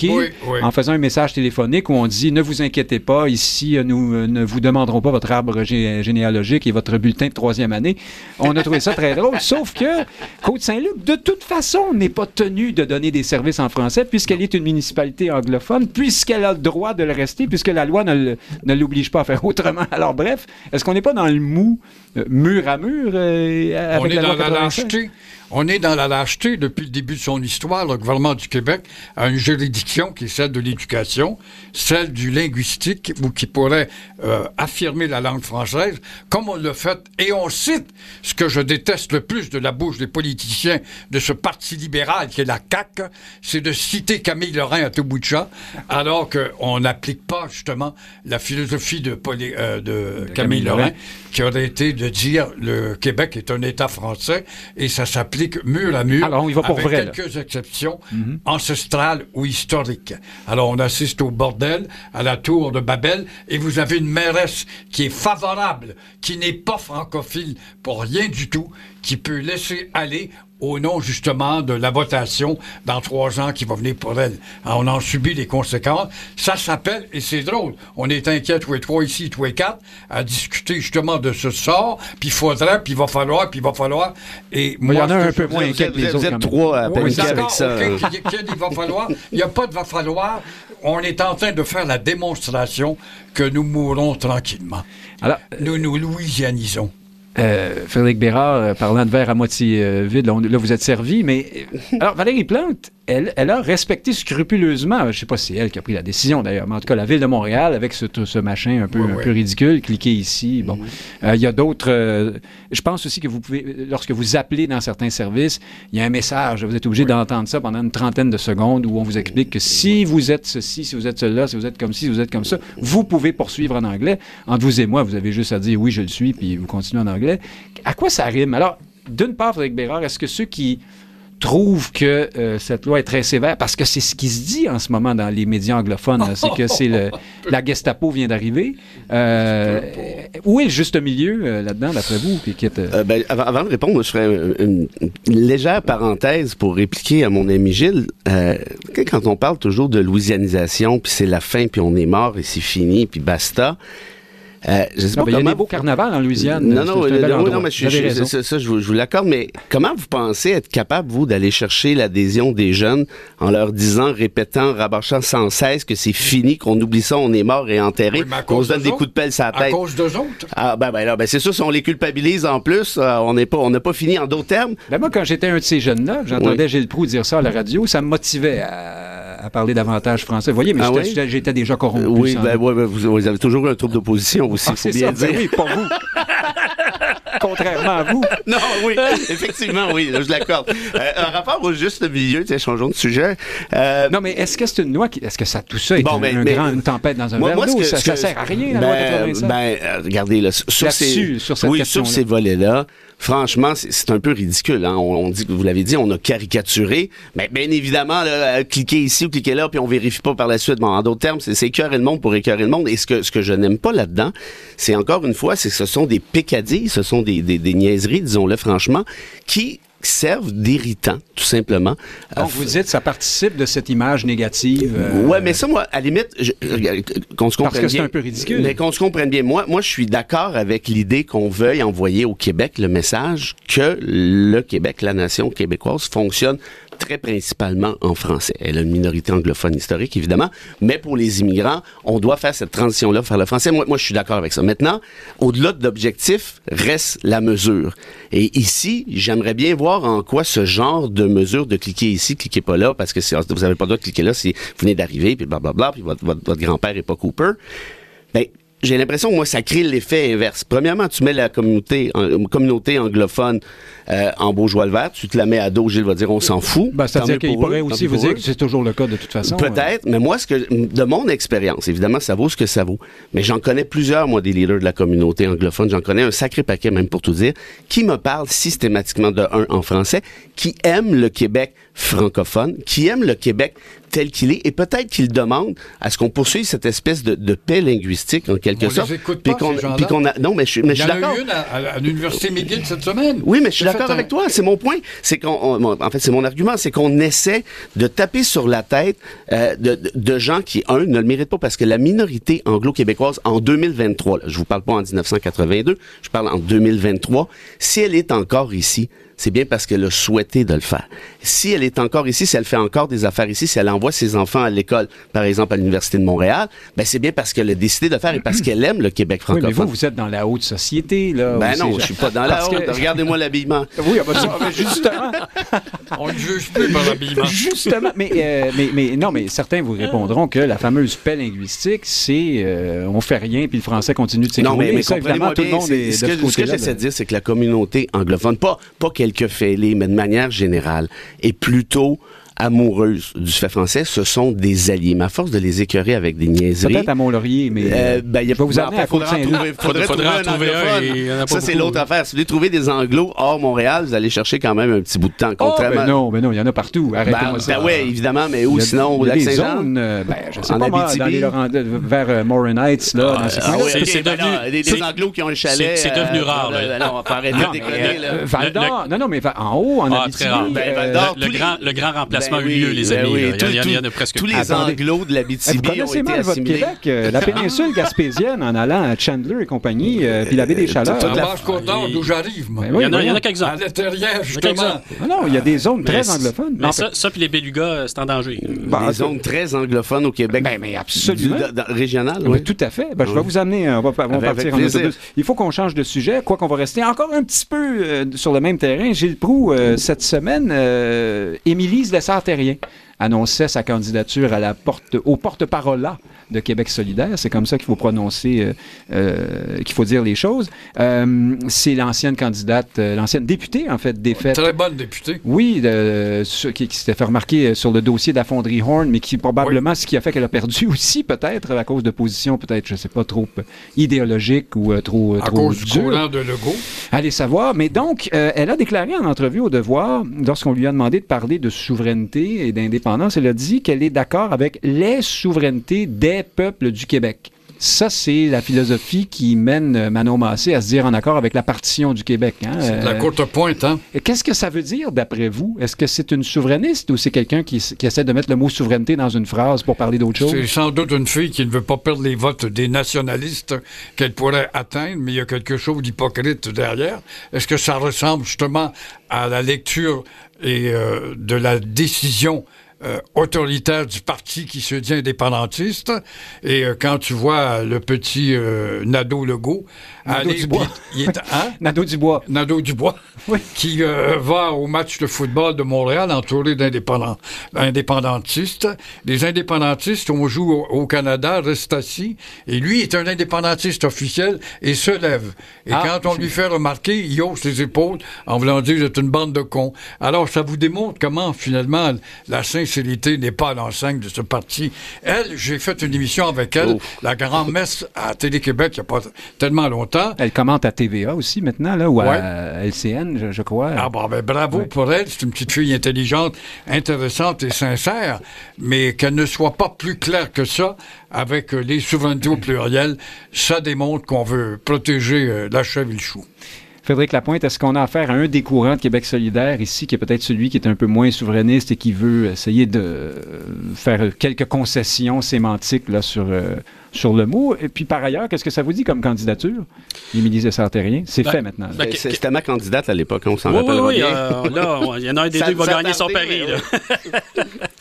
Oui, oui. en faisant un message téléphonique où on dit ne vous inquiétez pas, ici, euh, nous euh, ne vous demanderons pas votre arbre gé- généalogique et votre bulletin de troisième année. On a trouvé ça très drôle, sauf que Côte-Saint-Luc, de toute façon, n'est pas tenue de donner des services en français puisqu'elle est une municipalité anglophone, puisqu'elle a le droit de le rester, puisque la loi ne, l'oblige pas à faire autrement. Alors bref, est-ce qu'on n'est pas dans le mou, euh, mur à mur, euh, avec On est la dans loi la 96? lâcheté. On est dans la lâcheté depuis le début de son histoire. Le gouvernement du Québec a une juridiction qui est celle de l'éducation, celle du linguistique, ou qui pourrait euh, affirmer la langue française, comme on l'a fait. Et on cite ce que je déteste le plus de la bouche des politiciens de ce parti libéral qui est la CAQ, c'est de citer Camille Lorrain à tout bout de champ, alors qu'on n'applique pas justement la philosophie de, euh, de, Camille, Camille Lorrain, Lorrain. qui aurait été de dire le Québec est un État français et ça s'applique mur à mur. Alors, on y va pour avec vrai, là. quelques exceptions ancestrales ou historiques. Alors, on assiste au bordel, à la tour de Babel, et vous avez une mairesse qui est favorable, qui n'est pas francophile pour rien du tout, qui peut laisser aller au nom justement de la votation dans trois ans qui va venir pour elle. Alors, on en subit les conséquences. Ça s'appelle, et c'est drôle, on est inquiets tous les trois ici, tous les quatre, à discuter justement de ce sort, puis il faudrait, puis il va falloir, puis il va falloir. Et Mais il y en a un peu je- moins Vous inquiets êtes, que les vous autres. êtes quand même. trois à paniquer avec ça. hein. Qu'il va falloir. Il n'y a pas de va falloir. On est en train de faire la démonstration que nous mourrons tranquillement. Alors, Nous nous louisianisons. Euh, Frédéric Bérard, euh, parlant de verre à moitié euh, vide, là, on- là, vous êtes servi, mais alors Valérie Plante, elle, elle a respecté scrupuleusement, je sais pas si c'est elle qui a pris la décision d'ailleurs, mais en tout cas la ville de Montréal avec ce, ce machin un peu, Ouais, un ouais. peu ridicule, cliquez ici. Bon, Euh, il y a d'autres. euh, je pense aussi que vous pouvez, lorsque vous appelez dans certains services, il y a un message. Vous êtes obligé d'entendre ça pendant une trentaine de secondes où on vous explique que si vous êtes ceci, si vous êtes cela, si vous êtes comme ci, si vous êtes comme ça, vous pouvez poursuivre en anglais. Entre vous et moi, vous avez juste à dire oui, je le suis, puis vous continuez en anglais. À quoi ça rime? Alors, d'une part, Frédéric Bérard, est-ce que ceux qui trouvent que euh, cette loi est très sévère, parce que c'est ce qui se dit en ce moment dans les médias anglophones, c'est que c'est le, la Gestapo vient d'arriver. Euh, où est le juste milieu euh, là-dedans, d'après vous, qui, qui est, euh, Euh, ben, avant, avant de répondre, je ferais une, une- une légère parenthèse pour répliquer à mon ami Gilles. Euh, quand on parle toujours de louisianisation, puis c'est la fin, puis on est mort et c'est fini, puis basta. Euh, je sais non, pas ben, il y a des beaux carnavals en Louisiane. Non, non, non, mais je, je- ça, ça, je, vous, je vous l'accorde, mais comment vous pensez être capable, vous, d'aller chercher l'adhésion des jeunes en leur disant, répétant, rabâchant sans cesse que c'est fini, qu'on oublie ça, on est mort et enterré, Oui, qu'on se donne des autres? coups de pelle sur la À cause d'eux autres? Ah, ben, ben, là, ben, c'est sûr, si on les culpabilise en plus, euh, on n'est pas, on n'a pas fini en d'autres termes. Ben, moi, quand j'étais un de ces jeunes-là, j'entendais Gilles Proux dire ça à la radio, ça me motivait à, à parler davantage français. Vous voyez, mais Ah j'étais- oui? déjà corrompu. Oui, ben, ouais, ben, vous, vous avez toujours eu un trouble d'opposition aussi, Ah, faut c'est bien ça, dire. ben oui, pour vous. Contrairement à vous. Non, oui, effectivement, oui, je l'accorde. Euh, un rapport au juste milieu, tiens, changeons de sujet. Euh, Non, mais est-ce que c'est une loi qui. Est-ce que ça, tout ça est Bon, un, mais- un mais- grand, une tempête dans un Moi, verre moi, ce d'eau? que- Ça, ça sert à rien, la loi ben, 87? Ben, euh, regardez, là, sur, Là-dessus, ces, sur cette oui, question-là. sur ces volets-là, franchement, c'est un peu ridicule. Hein? On, on dit, vous l'avez dit, on a caricaturé. Mais bien évidemment, là, euh, cliquez ici ou cliquez là, puis on vérifie pas par la suite. Bon, en d'autres termes, c'est écœurer le monde pour écœurer le monde. Et ce que, je n'aime pas là-dedans, c'est encore une fois, c'est que ce sont des pécadilles, ce sont des, des niaiseries, disons-le franchement, qui servent d'irritants, tout simplement. Donc, Euh, vous dites ça participe de cette image négative. euh, Ouais, mais ça, moi, à la limite, qu'on se comprenne Parce que c'est bien. un peu ridicule. Mais qu'on se comprenne bien. Moi, moi, je suis d'accord avec l'idée qu'on veuille envoyer au Québec le message que le Québec, la nation québécoise, fonctionne très principalement en français. Elle a une minorité anglophone historique, évidemment, mais pour les immigrants, on doit faire cette transition-là vers le français. Moi, je suis d'accord avec ça. Maintenant, au-delà de l'objectif, reste la mesure. Et ici, j'aimerais bien voir en quoi ce genre de mesure de cliquer ici, cliquez pas là, parce que vous n'avez pas le droit de cliquer là si vous venez d'arriver, puis blablabla, puis votre, votre, votre grand-père est pas Cooper. Ben, j'ai l'impression que moi, ça crée l'effet inverse. Premièrement, tu mets la communauté, en- communauté anglophone euh, en beau joie le vert, tu te la mets à dos, Gilles va dire on s'en fout. Ben, C'est-à-dire qu'il pour pourrait aussi vous dire que c'est toujours le cas de toute façon. euh. Peut-être, mais moi, ce que, de mon expérience, évidemment, ça vaut ce que ça vaut. Mais j'en connais plusieurs, moi, des leaders de la communauté anglophone. J'en connais un sacré paquet, même pour tout dire, qui me parlent systématiquement de un en français, qui aiment le Québec francophone, qui aiment le Québec tel qu'il est, et peut-être qu'ils demandent à ce qu'on poursuive cette espèce de, de paix linguistique, en quelque On les sorte. écoute puis pas, qu'on- ces gens-là. puis qu'on a, non, mais je, mais Il je y suis en d'accord. a eu une à, l'Université McGill cette semaine. Oui, mais je suis d'accord un- avec toi. C'est mon point. C'est qu'on, en fait, c'est mon argument, c'est qu'on essaie de taper sur la tête euh, de, de- de gens qui, un, ne le méritent pas parce que la minorité anglo-québécoise en 2023, là, je vous parle pas en 1982, je parle en 2023, si elle est encore ici, c'est bien parce qu'elle a souhaité de le faire. Si elle est encore ici, si elle fait encore des affaires ici, si elle envoie ses enfants à l'école, par exemple à l'Université de Montréal, ben c'est bien parce qu'elle a décidé de le faire et parce qu'elle aime le Québec Oui, francophone. mais vous, vous êtes dans la haute société, là. ben non, je suis pas dans la Parce que- haute. Regardez-moi l'habillement. Oui, ah ben ça, ben justement. On ne juge plus par l'habillement. Justement, mais, euh, mais, mais non, mais certains vous répondront que la fameuse paix linguistique, c'est euh, on fait rien puis le français continue de s'écrouler. Non, mais, mais ça, évidemment, comprenez-moi tout le monde est ce de que, ce ce que j'essaie de dire, c'est que la communauté anglophone, pas, pas quelques fêlés, mais de manière générale, est plutôt amoureuse du fait français. Ce sont des alliés. Mais à force de les écœurer avec des niaiseries... Peut-être à Mont-Laurier, mais euh, ben, il y a je vais vous ben, en fait, à faudra en trouver, faudrait Faudra en trouver un trouver et en Ça, c'est l'autre affaire. Si vous voulez trouver des anglos hors Montréal, vous allez chercher quand même un petit bout de temps. Oh, Contrairement... ben non, ben non, il y en a partout. Arrêtez-moi Ben, ça. ben ouais, évidemment, mais où sinon? Au il y a lac des Saint-Jean? zones, euh, ben, je sais En pas, moi, Abitibi? dans les vers euh, Morin Heights, là, Ah oui, C'est- ben devenu- des, anglos qui ont un chalet... c'est- devenu euh, rare, euh, là. Non, on va arrêter Non, de mais, déconner, là. euh, Val d'Or, non, non, mais en haut, en Ah, Abitibi. Ben, euh, le, grand, le Ben a eu lieu, oui, les ben amis. oui. Il y, tout- en- il y en- il y en tout- a presque Tous les anglos de Eh, Vous l'Abitibi ont connaissez été mal votre. Québec, euh, la péninsule gaspésienne en allant à Chandler et compagnie, euh, puis la baie des Chaleurs. En la- Basse-Côte-Nord, d'où j'arrive, moi. Ben Il y en a, il y en a quelques-uns. À l'intérieur, justement. Ah non, il y a des zones très anglophones. Mais ça, puis les Bélugas, c'est en danger. Bah, Des zones très anglophones au Québec. Ben, mais absolument. Du- dans- régional, Oui, oui. tout à fait. Je vais Oui. vous amener, euh, on va, partir en autobus. Il faut qu'on change de sujet, quoi qu'on va rester encore un petit peu euh, sur le même terrain. Gilles Proux, euh, cette semaine, euh, Émilie se Sartérien annonçait sa candidature à la porte, au porte-parole de Québec solidaire. C'est comme ça qu'il faut prononcer, euh, euh, qu'il faut dire les choses. Euh, c'est l'ancienne candidate, l'ancienne députée, en fait, défaite. Très bonne députée. Oui, de- sur- qui, qui s'était fait remarquer sur le dossier de la fonderie Horn, mais qui probablement ce qui a fait qu'elle a perdu aussi, peut-être, à cause de positions, peut-être, je sais pas, trop idéologiques ou trop, À trop cause du dures. courant de Legault. Allez savoir. Mais donc, elle a déclaré en entrevue au Devoir, lorsqu'on lui a demandé de parler de souveraineté et d'indépendance, elle a dit qu'elle est d'accord avec les souverainetés des peuples du Québec. Ça, c'est la philosophie qui mène euh, Manon Massé à se dire en accord avec la partition du Québec. hein. C'est de la Euh, courte pointe, hein? Qu'est-ce que ça veut dire, d'après vous? Est-ce que c'est une souverainiste ou c'est quelqu'un qui, qui essaie de mettre le mot souveraineté dans une phrase pour parler d'autre chose? C'est sans doute une fille qui ne veut pas perdre les votes des nationalistes qu'elle pourrait atteindre, mais il y a quelque chose d'hypocrite derrière. Est-ce que ça ressemble justement à la lecture et euh, de la décision euh, autoritaire du parti qui se dit indépendantiste? Et euh, quand tu vois le petit euh, Nadeau Legault Nadeau aller, Dubois. il est, hein? Nadeau Dubois. Nadeau Dubois, Oui. qui euh, va au match de football de Montréal entouré d'indépendants- d'indépendantistes. Les indépendantistes, on joue au, au Canada, restent assis, et lui est un indépendantiste officiel et se lève. Et Ah, quand on lui fait remarquer, il hausse les épaules en voulant dire « c'est une bande de cons ». Alors, ça vous démontre comment, finalement, la n'est pas à l'enseigne de ce parti. Elle, j'ai fait une émission avec elle, Ouf. la grand-messe à Télé-Québec, il n'y a pas tellement longtemps. Elle commente à TVA aussi maintenant, là, ou Ouais. à LCN, je, je crois. Ah bon, ben bravo Ouais. pour elle. C'est une petite fille intelligente, intéressante et sincère, mais qu'elle ne soit pas plus claire que ça avec euh, les souverainetés au pluriel, ça démontre qu'on veut protéger euh, la chèvre et le chou. Frédéric Lapointe, est-ce qu'on a affaire à un des courants de Québec solidaire ici, qui est peut-être celui qui est un peu moins souverainiste et qui veut essayer de faire quelques concessions sémantiques là, sur, euh, sur le mot? Et puis par ailleurs, qu'est-ce que ça vous dit comme candidature, Émilie de Sartérien? C'est Ben, fait maintenant. ben, C'était ma candidate à l'époque, on s'en Oui, oui, rappellera oui. bien. euh, là, il y en a un des Ça- deux qui va gagner son pari.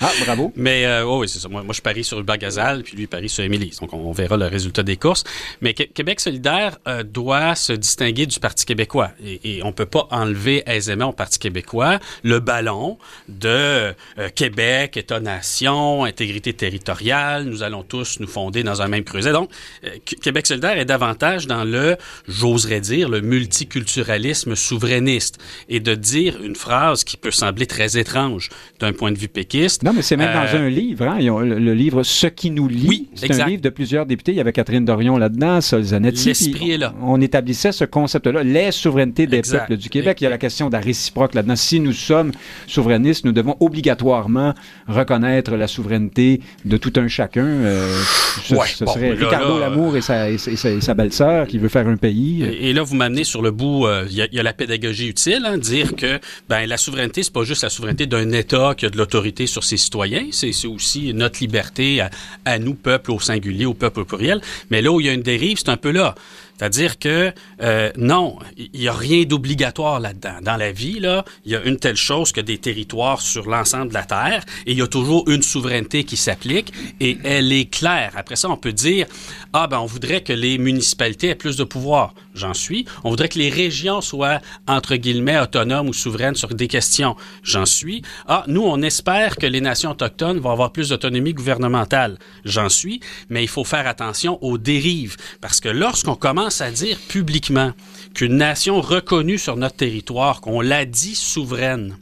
Ah, bravo. Mais euh, oui, c'est ça. Moi, moi, je parie sur Hubert Gazal, puis lui, il parie sur Émilie. Donc, on, on verra le résultat des courses. Mais Que- Québec solidaire euh, doit se distinguer du Parti québécois. Et, et on peut pas enlever aisément au Parti québécois le ballon de euh, Québec, État-nation, intégrité territoriale. Nous allons tous nous fonder dans un même creuset. Donc, euh, Qu- Québec solidaire est davantage dans le, j'oserais dire, le multiculturalisme souverainiste. Et de dire une phrase qui peut sembler très étrange d'un point de vue péquiste, Non, mais c'est même dans Euh, un livre. Hein? Ont le, le livre Ce qui nous lie. Oui, c'est un livre de plusieurs députés. Il y avait Catherine Dorion là-dedans, Sol Zanetti. L'esprit est là. On établissait ce concept-là, les souverainetés des Exact. peuples du Québec. Il y a la question de la réciproque là-dedans. Si nous sommes souverainistes, nous devons obligatoirement reconnaître la souveraineté de tout un chacun. Euh, Ouais, bon, serait là, Ricardo Lamour et sa, et sa- et sa- et sa belle-sœur qui veut faire un pays. Et et là, vous m'amenez sur le bout, euh, il y, a- il y a la pédagogie utile, hein, dire que ben, la souveraineté, c'est pas juste la souveraineté d'un État qui a de l'autorité sur ses citoyens, c'est c'est aussi notre liberté à, à nous, peuple au singulier, au peuple au pluriel. Mais là où il y a une dérive, c'est un peu là. C'est-à-dire que euh, non, il n'y a rien d'obligatoire là-dedans. Dans la vie, là, il y a une telle chose que des territoires sur l'ensemble de la Terre, et il y a toujours une souveraineté qui s'applique, et elle est claire. Après ça, on peut dire, ah ben on voudrait que les municipalités aient plus de pouvoir. J'en suis. On voudrait que les régions soient, entre guillemets, autonomes ou souveraines sur des questions. J'en suis. Ah, nous, on espère que les nations autochtones vont avoir plus d'autonomie gouvernementale. J'en suis. Mais il faut faire attention aux dérives. Parce que lorsqu'on commence à dire publiquement qu'une nation reconnue sur notre territoire, qu'on l'a dit souveraine,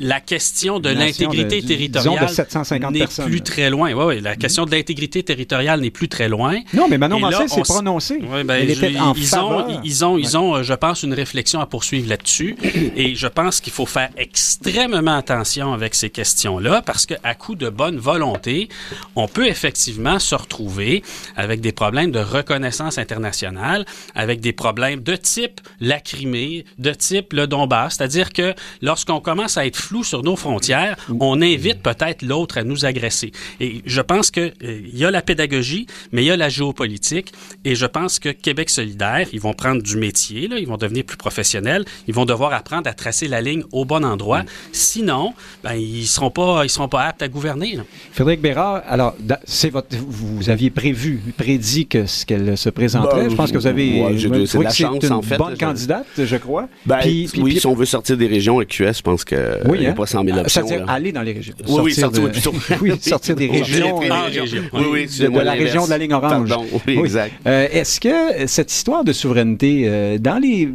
la question de l'intégrité territoriale de 750 n'est plus très loin. Oui, oui, la question de l'intégrité territoriale n'est plus très loin. Non, mais Manon on s'est prononcée. Ouais, ben, Elle je- était en ils, faveur. ont, ils ont, ils ont, euh, je pense, une réflexion à poursuivre là-dessus. et je pense qu'il faut faire extrêmement attention avec ces questions-là parce qu'à coup de bonne volonté, on peut effectivement se retrouver avec des problèmes de reconnaissance internationale, avec des problèmes de type la Crimée, de type le Donbass. C'est-à-dire que lorsqu'on commence à être flou sur nos frontières, on invite peut-être l'autre à nous agresser. Et je pense que euh, il y a la pédagogie, mais il y a la géopolitique. Et je pense que Québec solidaire, ils vont prendre du métier, là, ils vont devenir plus professionnels, ils vont devoir apprendre à tracer la ligne au bon endroit. Sinon, ben, ils seront pas, ils seront pas aptes à gouverner. là. Frédéric Bérard, alors, c'est votre, vous aviez prévu, prédit que ce qu'elle se présenterait. Ben, je pense que vous avez ouais, vous de- la chance, une en fait, bonne je- candidate, je crois. Ben, Puis- puis- oui, puis- si on veut sortir des régions EQS, je pense que Oui. A hein? pas 100 000 options. Aller dans les régions. Oui, oui, sortir de- plutôt. oui, sortir des régions. Sortir des en régions. région. Oui, oui, de, la région de la ligne orange. Pardon, oui, exact. Euh, Est-ce que cette histoire de souveraineté, euh, dans les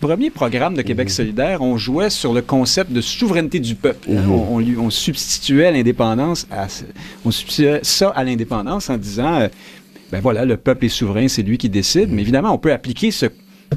premiers programmes de Québec Mhm. solidaire, on jouait sur le concept de souveraineté du peuple. hein? Mhm. on, on lui- on substituait l'indépendance, à, on substituait ça à l'indépendance en disant, euh, ben voilà, le peuple est souverain, c'est lui qui décide. Mhm. Mais évidemment, on peut appliquer ce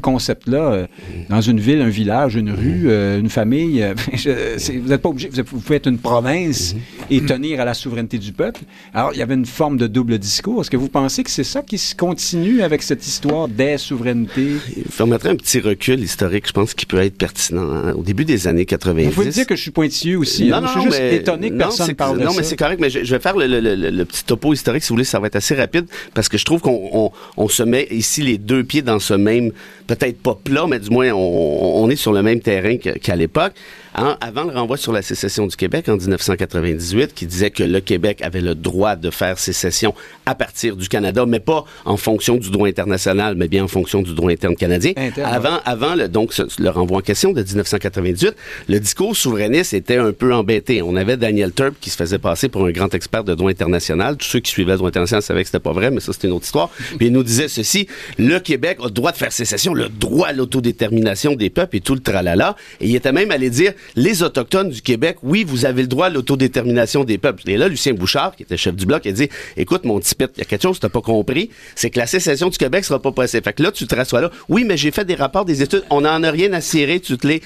concept-là euh, dans une ville, un village, une rue, euh, une famille. euh, je- c'est- vous n'êtes pas obligé, vous, pouvez être une province et tenir à la souveraineté du peuple. Alors, il y avait une forme de double discours. Est-ce que vous pensez que c'est ça qui se continue avec cette histoire des souverainetés? Il permettrait un petit recul historique, je pense, qui peut être pertinent. hein. Au début des années 90. Vous pouvez dire que je suis pointilleux aussi. hein. je suis juste mais- étonné que non, personne parle de Non, ça. mais c'est correct, mais je, je vais faire le, le- le- le petit topo historique, si vous voulez, ça va être assez rapide, parce que je trouve qu'on on, on se met ici les deux pieds dans ce même, peut-être pas plat, mais du moins, on, est sur le même terrain qu'à l'époque. Hein, avant le renvoi sur la sécession du Québec en 1998, qui disait que le Québec avait le droit de faire sécession à partir du Canada, mais pas en fonction du droit international, mais bien en fonction du droit interne canadien. Interne, avant, avant le, donc, ce- le renvoi en question de 1998, le discours souverainiste était un peu embêté. On avait Daniel Turp qui se faisait passer pour un grand expert de droit international. Tous ceux qui suivaient le droit international savaient que c'était pas vrai, mais ça, c'était une autre histoire. Puis il nous disait ceci, le Québec a le droit de faire sécession, le droit à l'autodétermination des peuples et tout le tralala. Et il était même allé dire, les Autochtones du Québec, oui, vous avez le droit à l'autodétermination des peuples. Et là, Lucien Bouchard, qui était chef du bloc, a dit, écoute, mon petit pet, il y a quelque chose que t'as pas compris, c'est que la sécession du Québec sera pas possible. Fait que là, tu te rassois là. Oui, mais j'ai fait des rapports, des études, on n'en a rien à cirer, tu te les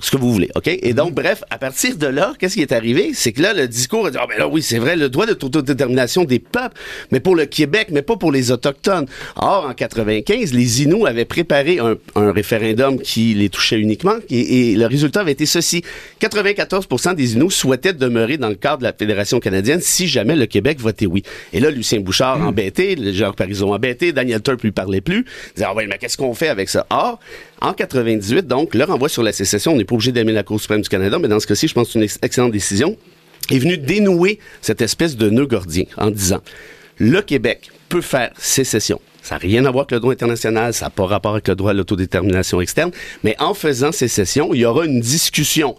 ce que vous voulez, OK? Et donc, bref, à partir de là, qu'est-ce qui est arrivé? C'est que là, le discours a dit, ah ben là, oui, c'est vrai, le droit d'autodétermination des peuples, mais pour le Québec, mais pas pour les Autochtones. Or, en 95, les Inuits avaient préparé un, un référendum qui les touchait uniquement, et, et le résultat avait été ceci. 94% des Inuits souhaitaient demeurer dans le cadre de la Fédération canadienne si jamais le Québec votait oui. Et là, Lucien Bouchard embêté, le Jacques Parison embêté, Daniel Turp lui parlait plus, disait, ah ouais, mais qu'est-ce qu'on fait avec ça? Or, en 98, donc, le renvoi sur la sécession, on n'est pas obligé d'aimer la Cour suprême du Canada, mais dans ce cas-ci, je pense que c'est une ex- excellente décision, est venu dénouer cette espèce de nœud gordien en disant, le Québec peut faire sécession. Ça n'a rien à voir avec le droit international, ça n'a pas rapport avec le droit à l'autodétermination externe, mais en faisant sécession, il y aura une discussion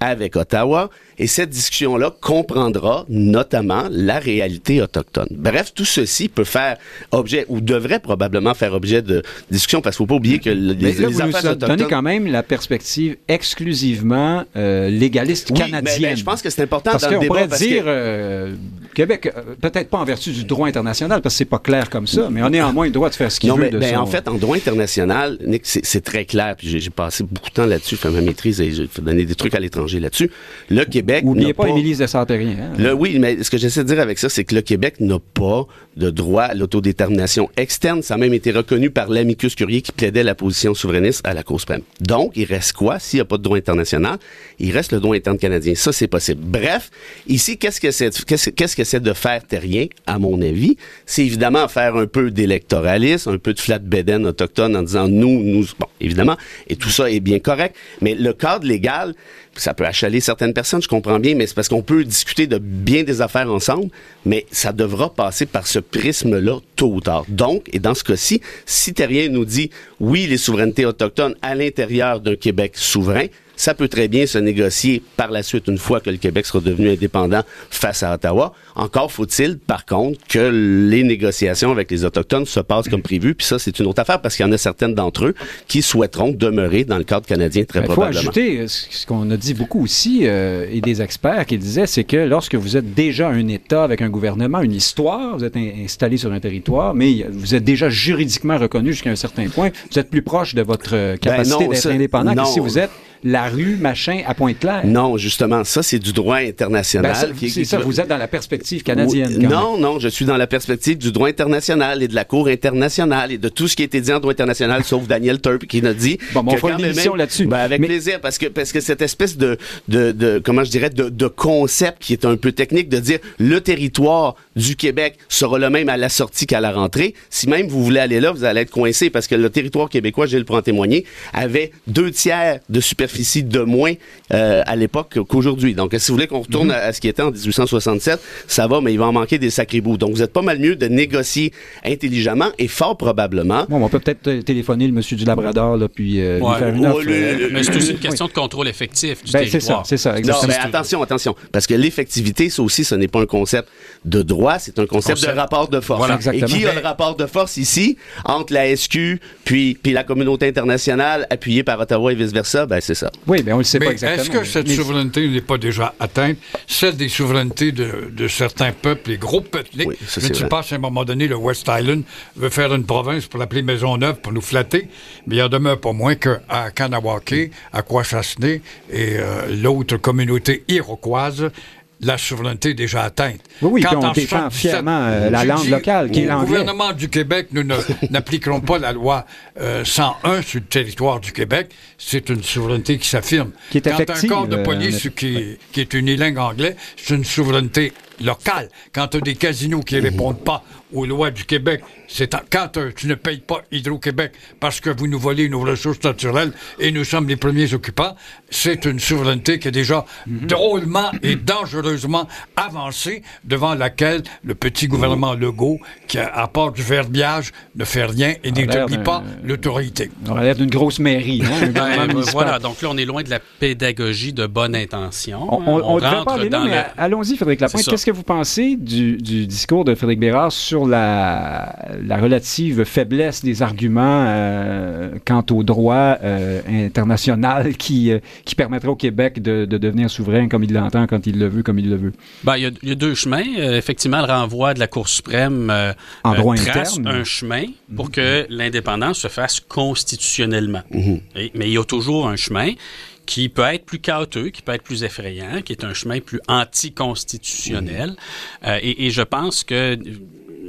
avec Ottawa et cette discussion-là comprendra notamment la réalité autochtone. Bref, tout ceci peut faire objet ou devrait probablement faire objet de discussion parce qu'il ne faut pas oublier que le- Mais les, là, les vous nous affaires donnez autochtones... quand même la perspective exclusivement euh, légaliste Oui, canadienne. mais je pense que c'est important Parce dans le qu'on débat pourrait parce dire que- euh, Québec, euh, peut-être pas en vertu du droit international, parce que c'est pas clair comme ça, mais on a néanmoins le droit de faire ce qu'il veut mais de ben, son- en fait, en droit international, Nick, c'est très clair. Puis j'ai passé beaucoup de temps là-dessus, fait ma maîtrise et j'ai donner des trucs à l'étranger là-dessus. Le Québec Oubliez n'a pas Émilie de Saint-Périen. hein. Le, oui, mais ce que j'essaie de dire avec ça, c'est que le Québec n'a pas de droit à l'autodétermination externe. Ça a même été reconnu par l'amicus curiae qui plaidait la position souverainiste à la Cour suprême. Donc, il reste quoi s'il n'y a pas de droit international? Il reste le droit interne canadien. Ça, c'est possible. Bref, ici, qu'est-ce que c'est, qu'est-ce, qu'est-ce que c'est de faire terrien, à mon avis? C'est évidemment faire un peu d'électoralisme, un peu de flatbeden autochtone en disant nous, nous, bon, évidemment, et tout ça est bien correct. Mais le cadre légal, ça peut achaler certaines personnes, je comprends bien, mais c'est parce qu'on peut discuter de bien des affaires ensemble, mais ça devra passer par ce prisme-là tôt ou tard. Donc, et dans ce cas-ci, si Terrien nous dit oui, les souverainetés autochtones à l'intérieur d'un Québec souverain, ça peut très bien se négocier par la suite une fois que le Québec sera devenu indépendant face à Ottawa. Encore faut-il, par contre, que les négociations avec les Autochtones se passent comme prévu. Puis ça, c'est une autre affaire parce qu'il y en a certaines d'entre eux qui souhaiteront demeurer dans le cadre canadien très Il faut probablement. ajouter euh, ce qu'on a dit beaucoup aussi, euh, et des experts qui disaient, c'est que lorsque vous êtes déjà un État avec un gouvernement, une histoire, vous êtes in- installé sur un territoire, mais vous êtes déjà juridiquement reconnu jusqu'à un certain point, vous êtes plus proche de votre euh, capacité Ben d'être indépendant non. que si vous êtes la rue, machin, à Pointe-Claire. Non, justement, ça, c'est du droit international. Ben, qui c'est ça, vous êtes dans la perspective canadienne. Oui, quand même. non, non, je suis dans la perspective du droit international et de la Cour internationale et de tout ce qui a été dit en droit international, sauf Daniel Turp qui nous dit. Bon, on fera une émission là-dessus. Ben, avec Mais- plaisir, parce que parce que cette espèce de de, de comment je dirais de, de concept qui est un peu technique de dire le territoire du Québec sera le même à la sortie qu'à la rentrée. Si même vous voulez aller là, vous allez être coincé parce que le territoire québécois, je le prends en témoigner, avait deux tiers de superficie superficie de moins euh, à l'époque qu'aujourd'hui. Donc, si vous voulez qu'on retourne Mhm. à, à ce qui était en 1867, ça va, mais il va en manquer des sacrés bouts. Donc, vous êtes pas mal mieux de négocier intelligemment et fort probablement Bon, on peut peut-être euh, téléphoner le monsieur du Labrador, là, puis euh, Ouais. lui faire une Ouais, offre. le- euh, le- Mais c'est aussi une oui. question de contrôle effectif du Ben, c'est ça, territoire. c'est ça, Non, exactement. mais attention, attention. Parce que l'effectivité, ça aussi, ce n'est pas un concept de droit, c'est un concept, Concept. de rapport de force. Voilà, Et exactement. qui a le rapport de force ici entre la SQ puis, puis la communauté internationale appuyée par Ottawa et vice-versa? Ben, c'est ça. Oui, mais on ne le sait Mais pas exactement. est-ce que cette Mais- souveraineté n'est pas déjà atteinte, celle des souverainetés de, de certains peuples, les groupes ethniques? Oui, ça, Je ne c'est sais vrai. pas si à un moment donné, le West Island veut faire une province pour l'appeler Maisonneuve pour nous flatter, mais il en demeure pas moins qu'à Kanawake, à Kwasasne et euh, l'autre communauté iroquoise, la souveraineté est déjà atteinte. Oui, oui, Quand on en défend 77, fièrement, euh, la langue locale, qui est au l'anglais. gouvernement du Québec, nous n'appliquerons pas la loi euh, 101 sur le territoire du Québec. C'est une souveraineté qui s'affirme. Qui est Quand un corps de euh, police qui, qui est unilingue anglais, c'est une souveraineté locale. Quand tu as des casinos qui ne répondent pas aux lois du Québec, c'est quand euh, tu ne payes pas Hydro-Québec parce que vous nous volez nos ressources naturelles et nous sommes les premiers occupants, c'est une souveraineté qui est déjà Mhm. drôlement et dangereusement avancée devant laquelle le petit gouvernement Legault, qui a- à part du verbiage, ne fait rien et l'air n'établit pas l'autorité. On relève d'une grosse mairie. Hein, Ben, voilà, donc là, on est loin de la pédagogie de bonne intention. On, on, on devrait rentre pas aller là, dans mais la- allons-y, Frédéric Lapointe. Qu'est-ce que vous pensez du, du discours de Frédéric Bérard sur la, la relative faiblesse des arguments euh, quant au droit euh, international qui, euh, qui permettrait au Québec de, de devenir souverain comme il l'entend, quand il le veut, comme il le veut? Ben, il y, a- il y a deux chemins. Euh, effectivement, le renvoi de la Cour suprême euh, En euh, droit trace interne. un chemin pour que l'indépendance se fasse constitutionnellement. Et- mais il y a toujours un chemin qui peut être plus chaotique, qui peut être plus effrayant, qui est un chemin plus anticonstitutionnel. Euh, et, et je pense que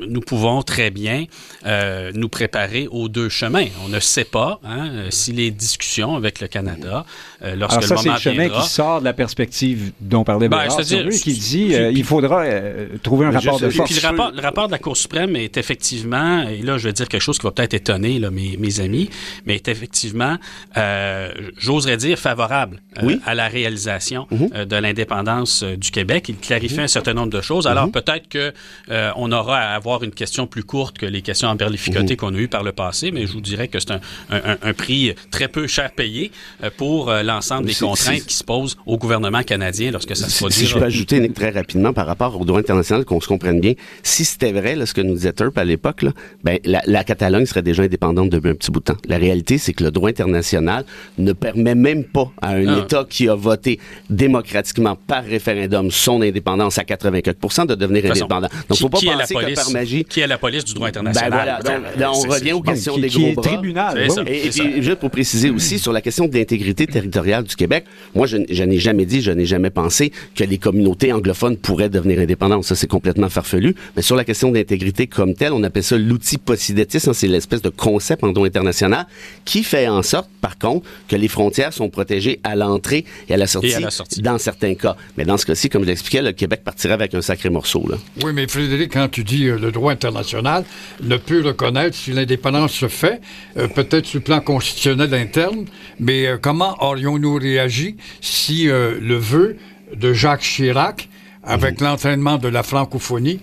nous pouvons très bien euh, nous préparer aux deux chemins. On ne sait pas hein, euh, si les discussions avec le Canada, euh, lorsque Alors ça, le c'est moment le chemin viendra, qui sort de la perspective dont parlait Ben, Bérard, on veut, qui dit euh, il faudra euh, trouver un rapport de force. Puis le rapport, le rapport de la Cour suprême est effectivement, et là je vais dire quelque chose qui va peut-être étonner là, mes, mes amis, mais est effectivement, euh, j'oserais dire, favorable Oui. à la réalisation euh, de l'indépendance du Québec. Il clarifie un certain nombre de choses. Alors peut-être que euh, on aura à avoir une question plus courte que les questions emberlificotées qu'on a eues par le passé, mais je vous dirais que c'est un, un- un- prix très peu cher payé euh, pour euh, l'ensemble des contraintes qui se posent au gouvernement canadien lorsque ça se Si, si je peux ajouter Nick, très rapidement par rapport au droit international, qu'on se comprenne bien, si c'était vrai là, ce que nous disait Turp à l'époque, là, ben, la, la Catalogne serait déjà indépendante depuis un petit bout de temps. La réalité, c'est que le droit international ne permet même pas à un Ah. État qui a voté démocratiquement par référendum son indépendance à 84 de devenir De façon, indépendant. Donc, faut pas penser que magie... Qui est la police du droit Ben international? voilà, donc, là, on revient aux questions qui, des qui gros est bras. tribunal. Ça. Et, puis, juste pour préciser aussi, sur la question d'intégrité territoriale du Québec, moi, je, je n'ai jamais dit, je n'ai jamais pensé que les communautés anglophones pourraient devenir indépendantes. Ça, c'est complètement farfelu. Mais sur la question d'intégrité comme telle, on appelle ça l'outil Posidetis. hein, c'est l'espèce de concept en droit international qui fait en sorte, par contre, que les frontières sont protégées à l'entrée et à la sortie, Et à la sortie. dans certains cas. Mais dans ce cas-ci, comme je l'expliquais, le Québec partirait avec un sacré morceau. Là. Oui, mais Frédéric, quand tu dis euh, le droit international ne peut reconnaître si l'indépendance se fait, euh, peut-être sur le plan constitutionnel interne, mais euh, comment aurions-nous réagi si euh, le vœu de Jacques Chirac, avec l'entraînement de la francophonie,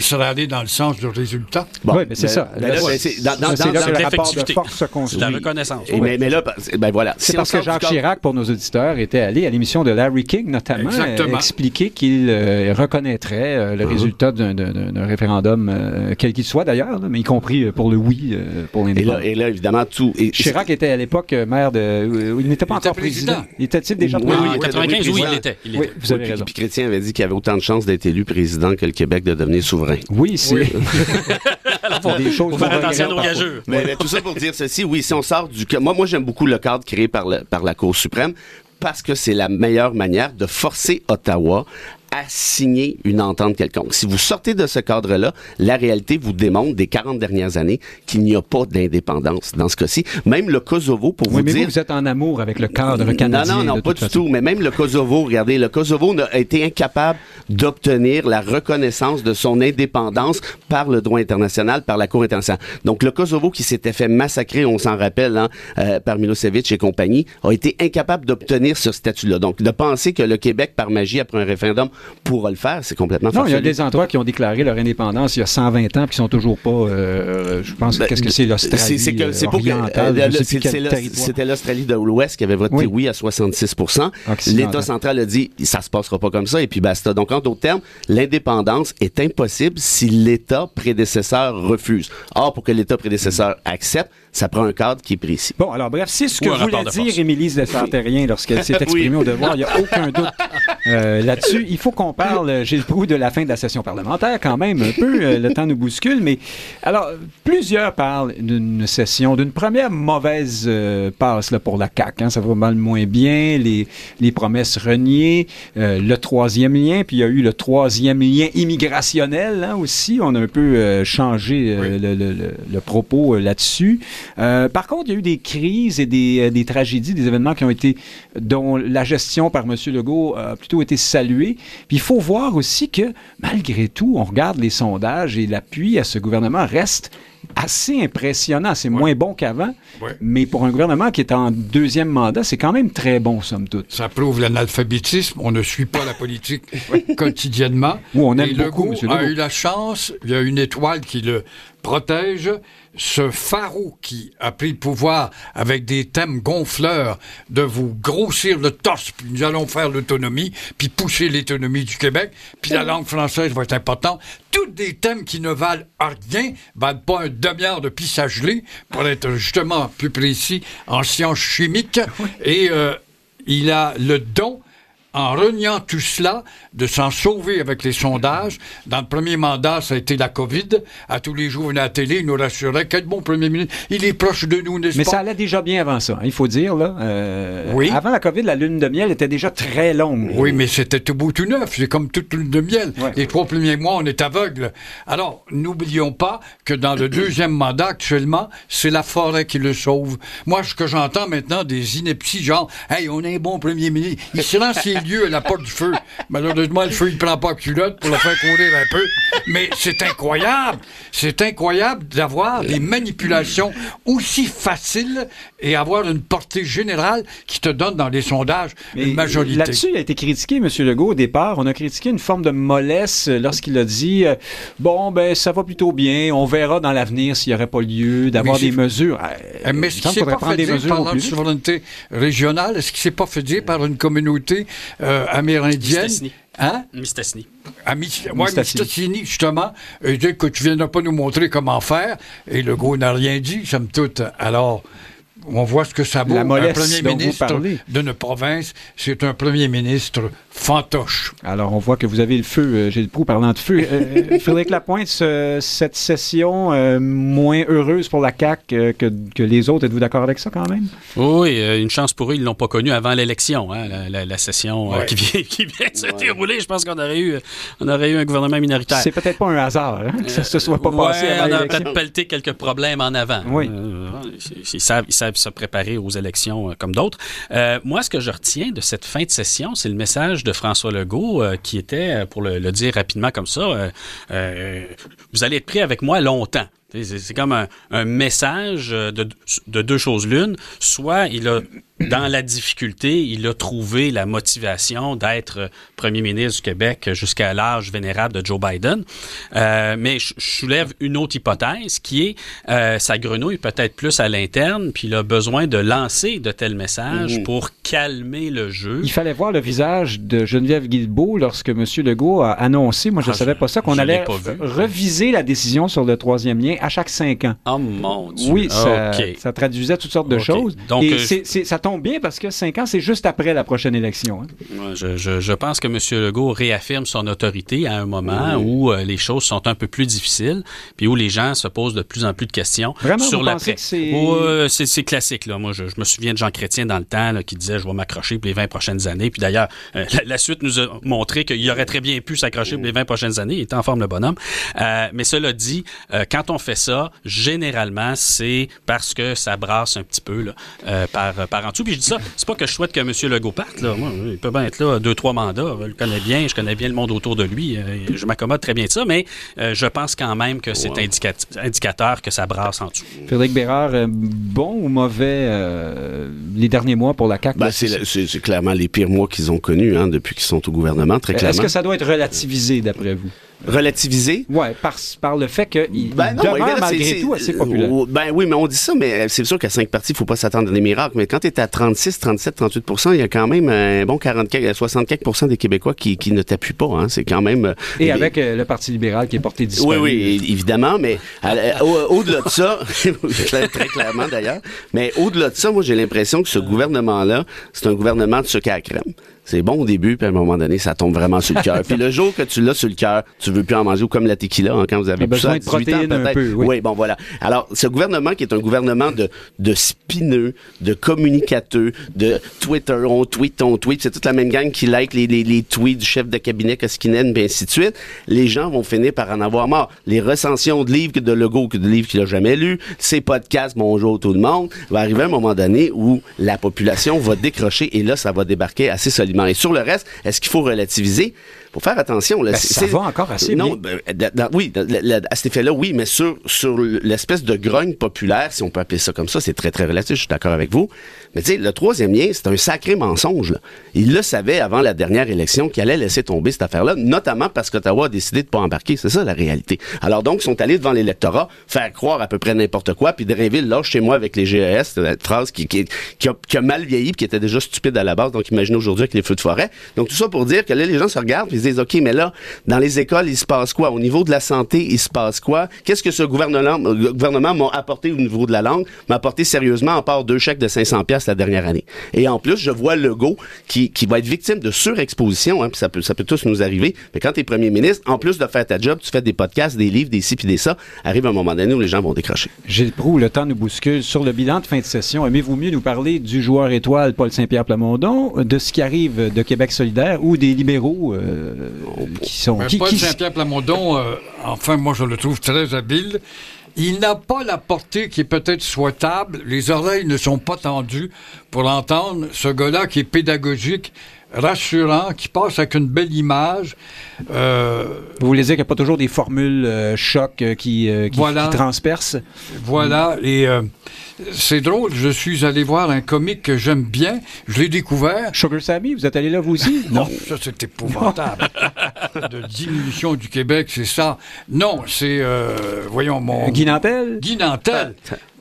serait allé dans le sens du résultat? Bon, oui, mais c'est ça. là, Là, c'est- dans- dans- c'est dans- là que dans- le rapport de force la reconnaissance. Et mais, mais là, ben voilà. C'est Si parce que Jacques Chirac, pour nos auditeurs, était allé à l'émission de Larry King, notamment, Exactement. expliquer qu'il euh, reconnaîtrait euh, le résultat d'un- référendum, euh, quel qu'il soit d'ailleurs, mais y compris pour le oui, euh, pour Et l'indépendance. là, et là, évidemment, tout. et- Chirac était à l'époque maire de. il n'était pas Il était encore président. président. Il était-il déjà Oui, président? oui, en il était 95, oui, il l'était. vous avez raison. Puis Chrétien avait dit qu'il avait autant de chances d'être élu président que le Québec de devenir souverain. Oui, c'est des choses Faut faire attention à nos regrette gageurs. Mais, mais tout ça pour dire ceci, oui, si on sort du... Moi, moi j'aime beaucoup le cadre créé par, le- par la Cour suprême parce que c'est la meilleure manière de forcer Ottawa à signer une entente quelconque. Si vous sortez de ce cadre-là, la réalité vous démontre des 40 dernières années qu'il n'y a pas d'indépendance dans ce cas-ci. Même le Kosovo, pour Oui, vous mais dire... vous, vous êtes en amour avec le cadre canadien. Non, non, non, de pas du façon. tout. Mais même le Kosovo, regardez, le Kosovo a été incapable d'obtenir la reconnaissance de son indépendance par le droit international, par la Cour internationale. Donc le Kosovo qui s'était fait massacrer, on s'en rappelle, hein, euh, par Milosevic et compagnie, a été incapable d'obtenir ce statut-là. Donc de penser que le Québec, par magie, après un référendum, pourra le faire, c'est complètement Non, il y a des endroits qui ont déclaré leur indépendance il y a 120 ans puis qui sont toujours pas. euh, je pense Ben, qu'est-ce que c'est l'Australie C'est que- c'est euh, euh. C'était l'Australie de l'Ouest qui avait voté Oui. oui, à 66 Occidental. L'État central a dit ça se passera pas comme ça et puis basta. Donc en d'autres termes, l'indépendance est impossible si l'État prédécesseur refuse. Or pour que l'État prédécesseur accepte, ça prend un cadre qui est précis. Bon, alors bref, c'est ce que voulait de dire. Émilie Desartérien lorsqu'elle s'est exprimée Oui. au devoir. Il n'y a aucun doute euh, là-dessus. Il faut qu'on parle, euh, Gilles Proulx, de la fin de la session parlementaire quand même un peu. euh, le temps nous bouscule. Mais alors, plusieurs parlent d'une session, d'une première mauvaise euh, passe là, pour la CAQ. hein. ça va mal moins bien, les, les promesses reniées, euh, le troisième lien, puis il y a eu le troisième lien immigrationnel hein, aussi. On a un peu euh, changé euh, le, le- le- le propos euh, là-dessus. Euh, par contre, il y a eu des crises et des, euh, des tragédies, des événements qui ont été, dont la gestion par M. Legault a plutôt été saluée. Il faut voir aussi que, malgré tout, on regarde les sondages et l'appui à ce gouvernement reste assez impressionnant. C'est moins bon qu'avant, Ouais. mais pour un gouvernement qui est en deuxième mandat, c'est quand même très bon, somme toute. Ça prouve l'analphabétisme. On ne suit pas la politique quotidiennement. Ou on aime Et beaucoup, Legault M. a Legault. eu la chance, il y a une étoile qui le protège. Ce pharaon qui a pris le pouvoir avec des thèmes gonfleurs de vous grossir le torse, puis nous allons faire l'autonomie, puis pousser l'autonomie du Québec, puis la langue française va être importante. Toutes des thèmes qui ne valent rien, valent pas un demi-heure de pissage gelé, pour être justement plus précis en sciences chimiques. Et euh, il a le don en reniant tout cela, de s'en sauver avec les sondages. Dans le premier mandat, ça a été la COVID. À tous les jours, on est à la télé, il nous rassurait. Quel bon premier ministre. Il est proche de nous, n'est-ce Mais pas? ça allait déjà bien avant ça, hein, il faut dire. Là, Euh, Oui. Avant la COVID, la lune de miel était déjà très longue. Oui, mais c'était tout beau tout neuf. C'est comme toute lune de miel. Ouais. Les trois premiers mois, on est aveugle. Alors, n'oublions pas que dans le deuxième mandat, actuellement, c'est la forêt qui le sauve. Moi, ce que j'entends maintenant, des inepties, genre, hey, on a un bon premier ministre. Il se rend ses lieux à la porte du feu. Malheureusement, le feu, il prend pas culotte pour le faire courir un peu. Mais c'est incroyable. C'est incroyable d'avoir des manipulations aussi faciles et avoir une portée générale qui te donne dans les sondages Mais une majorité. Là-dessus, il a été critiqué, M. Legault, au départ. On a critiqué une forme de mollesse lorsqu'il a dit euh, Bon, ben, ça va plutôt bien. On verra dans l'avenir s'il n'y aurait pas lieu d'avoir des mesures. Euh, Euh, Mais ce qui s'est pas fait dire par vite. souveraineté régionale, est-ce qui s'est pas fait dire par une communauté euh, amérindienne? Mistassini. Hein? Mistassini. À Mis- ouais, Mistassini. Mistassini, justement. Il dit que tu viendras pas nous montrer comment faire. Et le gars n'a rien dit, somme toute. Alors, on voit ce que ça vaut. La un premier dont vous ministre d'une province, c'est un premier ministre fantoche. Alors, on voit que vous avez le feu, euh, Gilles Proux, parlant de feu. Euh, Frédéric Lapointe, ce- cette session euh, moins heureuse pour la CAQ euh, que, que les autres, êtes-vous d'accord avec ça quand même? Oui, euh, une chance pour eux, ils l'ont pas connu avant l'élection, hein, la, la- la session euh, Ouais. qui, vient, qui vient de se dérouler. Je pense qu'on aurait eu, on aurait eu un gouvernement minoritaire. C'est peut-être pas un hasard hein, que ça se soit pas Ouais, passé avant on a peut-être pelleté quelques problèmes en avant. Oui. Euh, ils, savent, ils savent se préparer aux élections euh, comme d'autres. Euh, moi, ce que je retiens de cette fin de session, c'est le message de François Legault euh, qui était, pour le, dire rapidement comme ça, vous allez être pris avec moi longtemps. C'est- comme un, message de, de deux choses l'une. Soit il a, dans la difficulté, il a trouvé la motivation d'être euh, premier ministre du Québec jusqu'à l'âge vénérable de Joe Biden. Euh, mais je soulève une autre hypothèse qui est euh, sa grenouille peut-être plus à l'interne, puis il a besoin de lancer de tels messages Mhm. pour calmer le jeu. Il fallait voir le visage de Geneviève Guilbeault lorsque M. Legault a annoncé, moi je ne Ah, savais pas ça, qu'on allait vu. reviser la décision sur le troisième lien à chaque cinq ans. Oh mon Dieu. Oui, ça, traduisait toutes sortes de choses. Donc, Et euh, ça tombe tombe bien parce que cinq ans, c'est juste après la prochaine élection. hein. Je, je- je pense que M. Legault réaffirme son autorité à un moment où euh, les choses sont un peu plus difficiles, puis où les gens se posent de plus en plus de questions Vraiment, sur que c'est- classique. Là. Moi, je, je me souviens de Jean Chrétien dans le temps là, qui disait je vais m'accrocher pour les 20 prochaines années. Puis d'ailleurs, euh, la, la suite nous a montré qu'il aurait très bien pu s'accrocher pour les 20 prochaines années. Il était en forme le bonhomme. Euh, mais cela dit, quand on fait ça, généralement, c'est parce que ça brasse un petit peu là, par, par dessous. Puis je dis ça, c'est pas que je souhaite que M. Legault parte. Là. Moi, il peut bien être là deux, trois mandats. Je le connais bien, je connais bien le monde autour de lui. Euh, je m'accommode très bien de ça, mais euh, je pense quand même que c'est indicat- indicateur que ça brasse en dessous. Frédéric Bérard, euh, bon ou mauvais euh, les derniers mois pour la CAQ? Ben, c'est clairement les pires mois qu'ils ont connus hein, depuis qu'ils sont au gouvernement, très clairement. Est-ce que ça doit être relativisé d'après vous? Relativisé? Oui, par, par le fait qu'il Ben demeure malgré tout assez populaire. euh, Ben oui, mais on dit ça, mais c'est sûr qu'à cinq partis, il faut pas s'attendre à des miracles. Mais quand tu es à 36, 37, 38% il y a quand même un bon 44, 64% des Québécois qui, qui ne t'appuient pas. Hein. C'est quand même... euh, Et avec euh, le Parti libéral qui est porté disparu. Oui, oui, évidemment, mais au- au-delà de ça, très, très clairement d'ailleurs, mais au-delà de ça, moi j'ai l'impression que ce gouvernement-là, c'est un gouvernement de sucre à crème. C'est bon au début, puis à un moment donné, ça tombe vraiment sur le cœur. puis le jour que tu l'as sur le cœur, tu veux plus en manger, ou comme la tequila, hein, quand vous avez A plus ça besoin de 18 ans, protéines un peu, oui. bon, voilà. Alors, ce gouvernement qui est un gouvernement de, de spineux, de communicateurs, de Twitter, on tweet, on tweet, c'est toute la même gang qui like les, les, les tweets du chef de cabinet Koskinen, puis ainsi de suite. Les gens vont finir par en avoir marre. Les recensions de livres de Legault, que de livres qu'il a jamais lus, ses podcasts, bonjour tout le monde, va arriver un moment donné où la population va décrocher et là, ça va débarquer assez Et sur le reste, est-ce qu'il faut relativiser? Faut faire attention. Là, Ben, ça va encore assez non, bien. ben, dans- oui, dans- la- la- à cet effet-là, oui, mais sur, sur l'espèce de grogne populaire, si on peut appeler ça comme ça, c'est très, très relatif, je suis d'accord avec vous. Mais tu sais, le troisième lien, c'est un sacré mensonge. Là. Il le savait avant la dernière élection qu'il allait laisser tomber cette affaire-là, notamment parce qu'Ottawa a décidé de pas embarquer. C'est ça la réalité. Alors donc, ils sont allés devant l'électorat, faire croire à peu près n'importe quoi, puis Drainville, là, chez moi avec les GES, c'est une phrase qui, qui, qui a, qui a mal vieilli, puis qui était déjà stupide à la base, donc imaginez aujourd'hui avec les feux de forêt. Donc tout ça pour dire que là, les gens se regardent, puis se disent, OK, mais là, dans les écoles, il se passe quoi? Au niveau de la santé, il se passe quoi? Qu'est-ce que ce gouvernement, gouvernement m'a apporté au niveau de la langue? M'a apporté sérieusement, en part deux chèques de 500 pièces la dernière année. Et en plus, je vois Legault qui, qui va être victime de surexposition, hein, puis ça peut, ça peut tous nous arriver. Mais quand t'es premier ministre, en plus de faire ta job, tu fais des podcasts, des livres, des ci puis des ça, arrive un moment donné où les gens vont décrocher. Gilles Proux, le temps nous bouscule. Sur le bilan de fin de session, aimez-vous mieux nous parler du joueur étoile Paul Saint-Pierre Plamondon, de ce qui arrive de Québec solidaire ou des libéraux euh, qui sont... Qui, Paul qui- Saint-Pierre Plamondon, euh, enfin, moi, je le trouve très habile. Il n'a pas la portée qui est peut-être souhaitable. Les oreilles ne sont pas tendues pour entendre ce gars-là qui est pédagogique, rassurant, qui passe avec une belle image. Euh, Vous voulez dire qu'il n'y a pas toujours des formules euh, chocs euh, qui, euh, qui, Voilà. qui transpercent? Voilà, et euh, c'est drôle, je suis allé voir un comique que j'aime bien, je l'ai découvert. Sugar Sammy, vous êtes allé là vous aussi? Non, ça c'est épouvantable. de diminution du Québec, c'est ça. Non, c'est, euh, voyons, mon... Guy Nantel? Guy Nantel,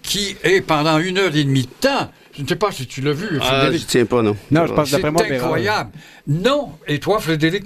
qui est pendant une heure et demie de temps, je ne sais pas si tu l'as vu, Ah, je Frédéric, tiens pas, non. Non, je pense c'est d'après moi, Bérard. incroyable. Non, et toi, Frédéric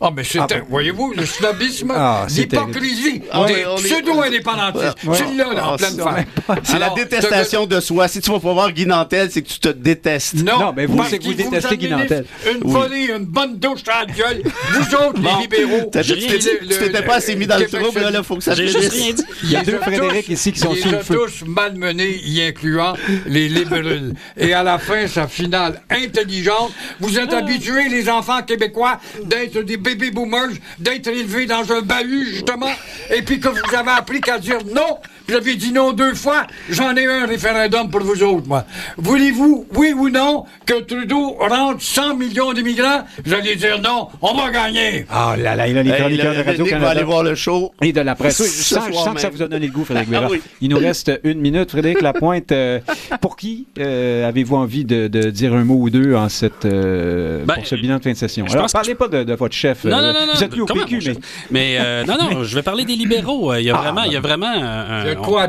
ah, mais c'est, Ah, un- bon. voyez-vous, le snobisme, Ah, c'est l'hypocrisie Ah, des pseudo-indépendantistes. Ouais. C'est là, en Ah, pleine face. C'est la détestation de soi. Si tu vas pas voir Guy Nantel, c'est que tu te détestes. Non, Non, mais vous, c'est que vous détestez Guy Nantel. Une volée, une bonne douche à la gueule. Vous autres, Bon. les libéraux. T'as- tu t'étais- le- tu t'étais le- pas assez mis dans le trouble, là, là, faut que ça J'ai finisse. juste rien dit. Il y a Les deux Frédéric ici qui sont il sous le feu. tous malmenés, y incluant les libéraux. Et à la fin, sa finale intelligente. Vous êtes habitués, les enfants québécois, d'être des baby boomers, d'être élevés dans un bahut, justement, et puis que vous avez appris qu'à dire non. Vous avez dit non deux fois. J'en ai un référendum pour vous autres, moi. Voulez-vous, oui ou non, que Trudeau rentre 100 millions d'immigrants? J'allais dire non. On va gagner. Ah là là, il a les Hey, chroniqueurs de va aller Radio-Canada. voir le show. Et de la presse. Oui, je Ce sens, je soir sens que ça vous a donné le goût, Frédéric Ah oui. Il nous reste une minute. Frédéric Lapointe, euh, pour qui euh, avez-vous envie de, de dire un mot ou deux en cette, euh, Ben, pour ce bilan de fin de session? je Alors, parlez pas de, de votre chef, Non, Euh, non, non, non. Vous êtes plus au PQ, mais... Mais euh, non, non, je vais parler des libéraux. Il y a Ah, vraiment, il y a ben. vraiment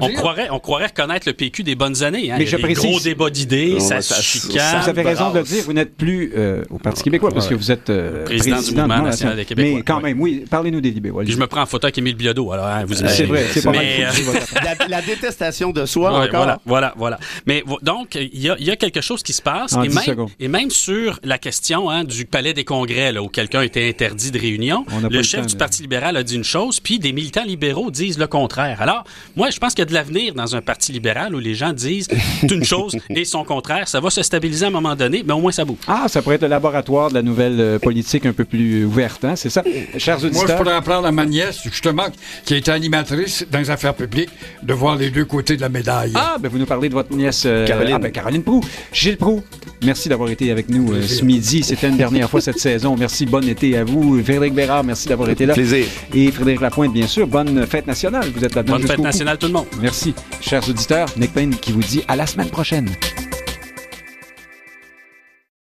on, croirait, on croirait reconnaître le PQ des bonnes années. hein. Mais il y a je des précise- gros débats d'idées, ça ça- chicane. Vous avez raison de le dire, vous n'êtes plus euh, au Parti québécois parce que vous êtes euh, Président du Mouvement national des Québécois. Mais quand même, oui, parlez-nous des libéraux. Puis je me prends en photo avec Émile Bilodeau. Alors, hein, vous C'est vrai, c'est pas mal. Euh. La, la détestation de soi Ouais, encore. Voilà, voilà, voilà. Mais donc, il y a, il y a quelque chose qui se passe. En et, 10 même, secondes. et même sur la question hein, du palais des congrès, là, où quelqu'un était interdit de réunion, le chef temps, du. Parti libéral a dit une chose, puis des militants libéraux disent le contraire. Alors, moi, je pense qu'il y a de l'avenir dans un parti libéral où les gens disent une chose et son contraire. Ça va se stabiliser à un moment donné, mais au moins ça bouge. Ah, ça pourrait être le laboratoire de la nouvelle euh, politique un peu plus ouverte, hein, c'est ça? Chers Moi, je auditeurs, pourrais apprendre à ma nièce, justement, qui a été animatrice dans les affaires publiques, de voir les deux côtés de la médaille. Ah, ben vous nous parlez de votre nièce euh, Caroline. ah, ben, Caroline Prou. Gilles Prou, merci d'avoir été avec nous euh, ce midi. C'était une dernière fois cette saison. Merci, bon été à vous. Frédéric Bérard, merci d'avoir été là. Plaisir. Et Frédéric Lapointe, bien sûr, bonne fête nationale. Vous êtes là-dedans Bonne fête nationale, tout le monde. Merci. Chers auditeurs, Nick Payne qui vous dit à la semaine prochaine.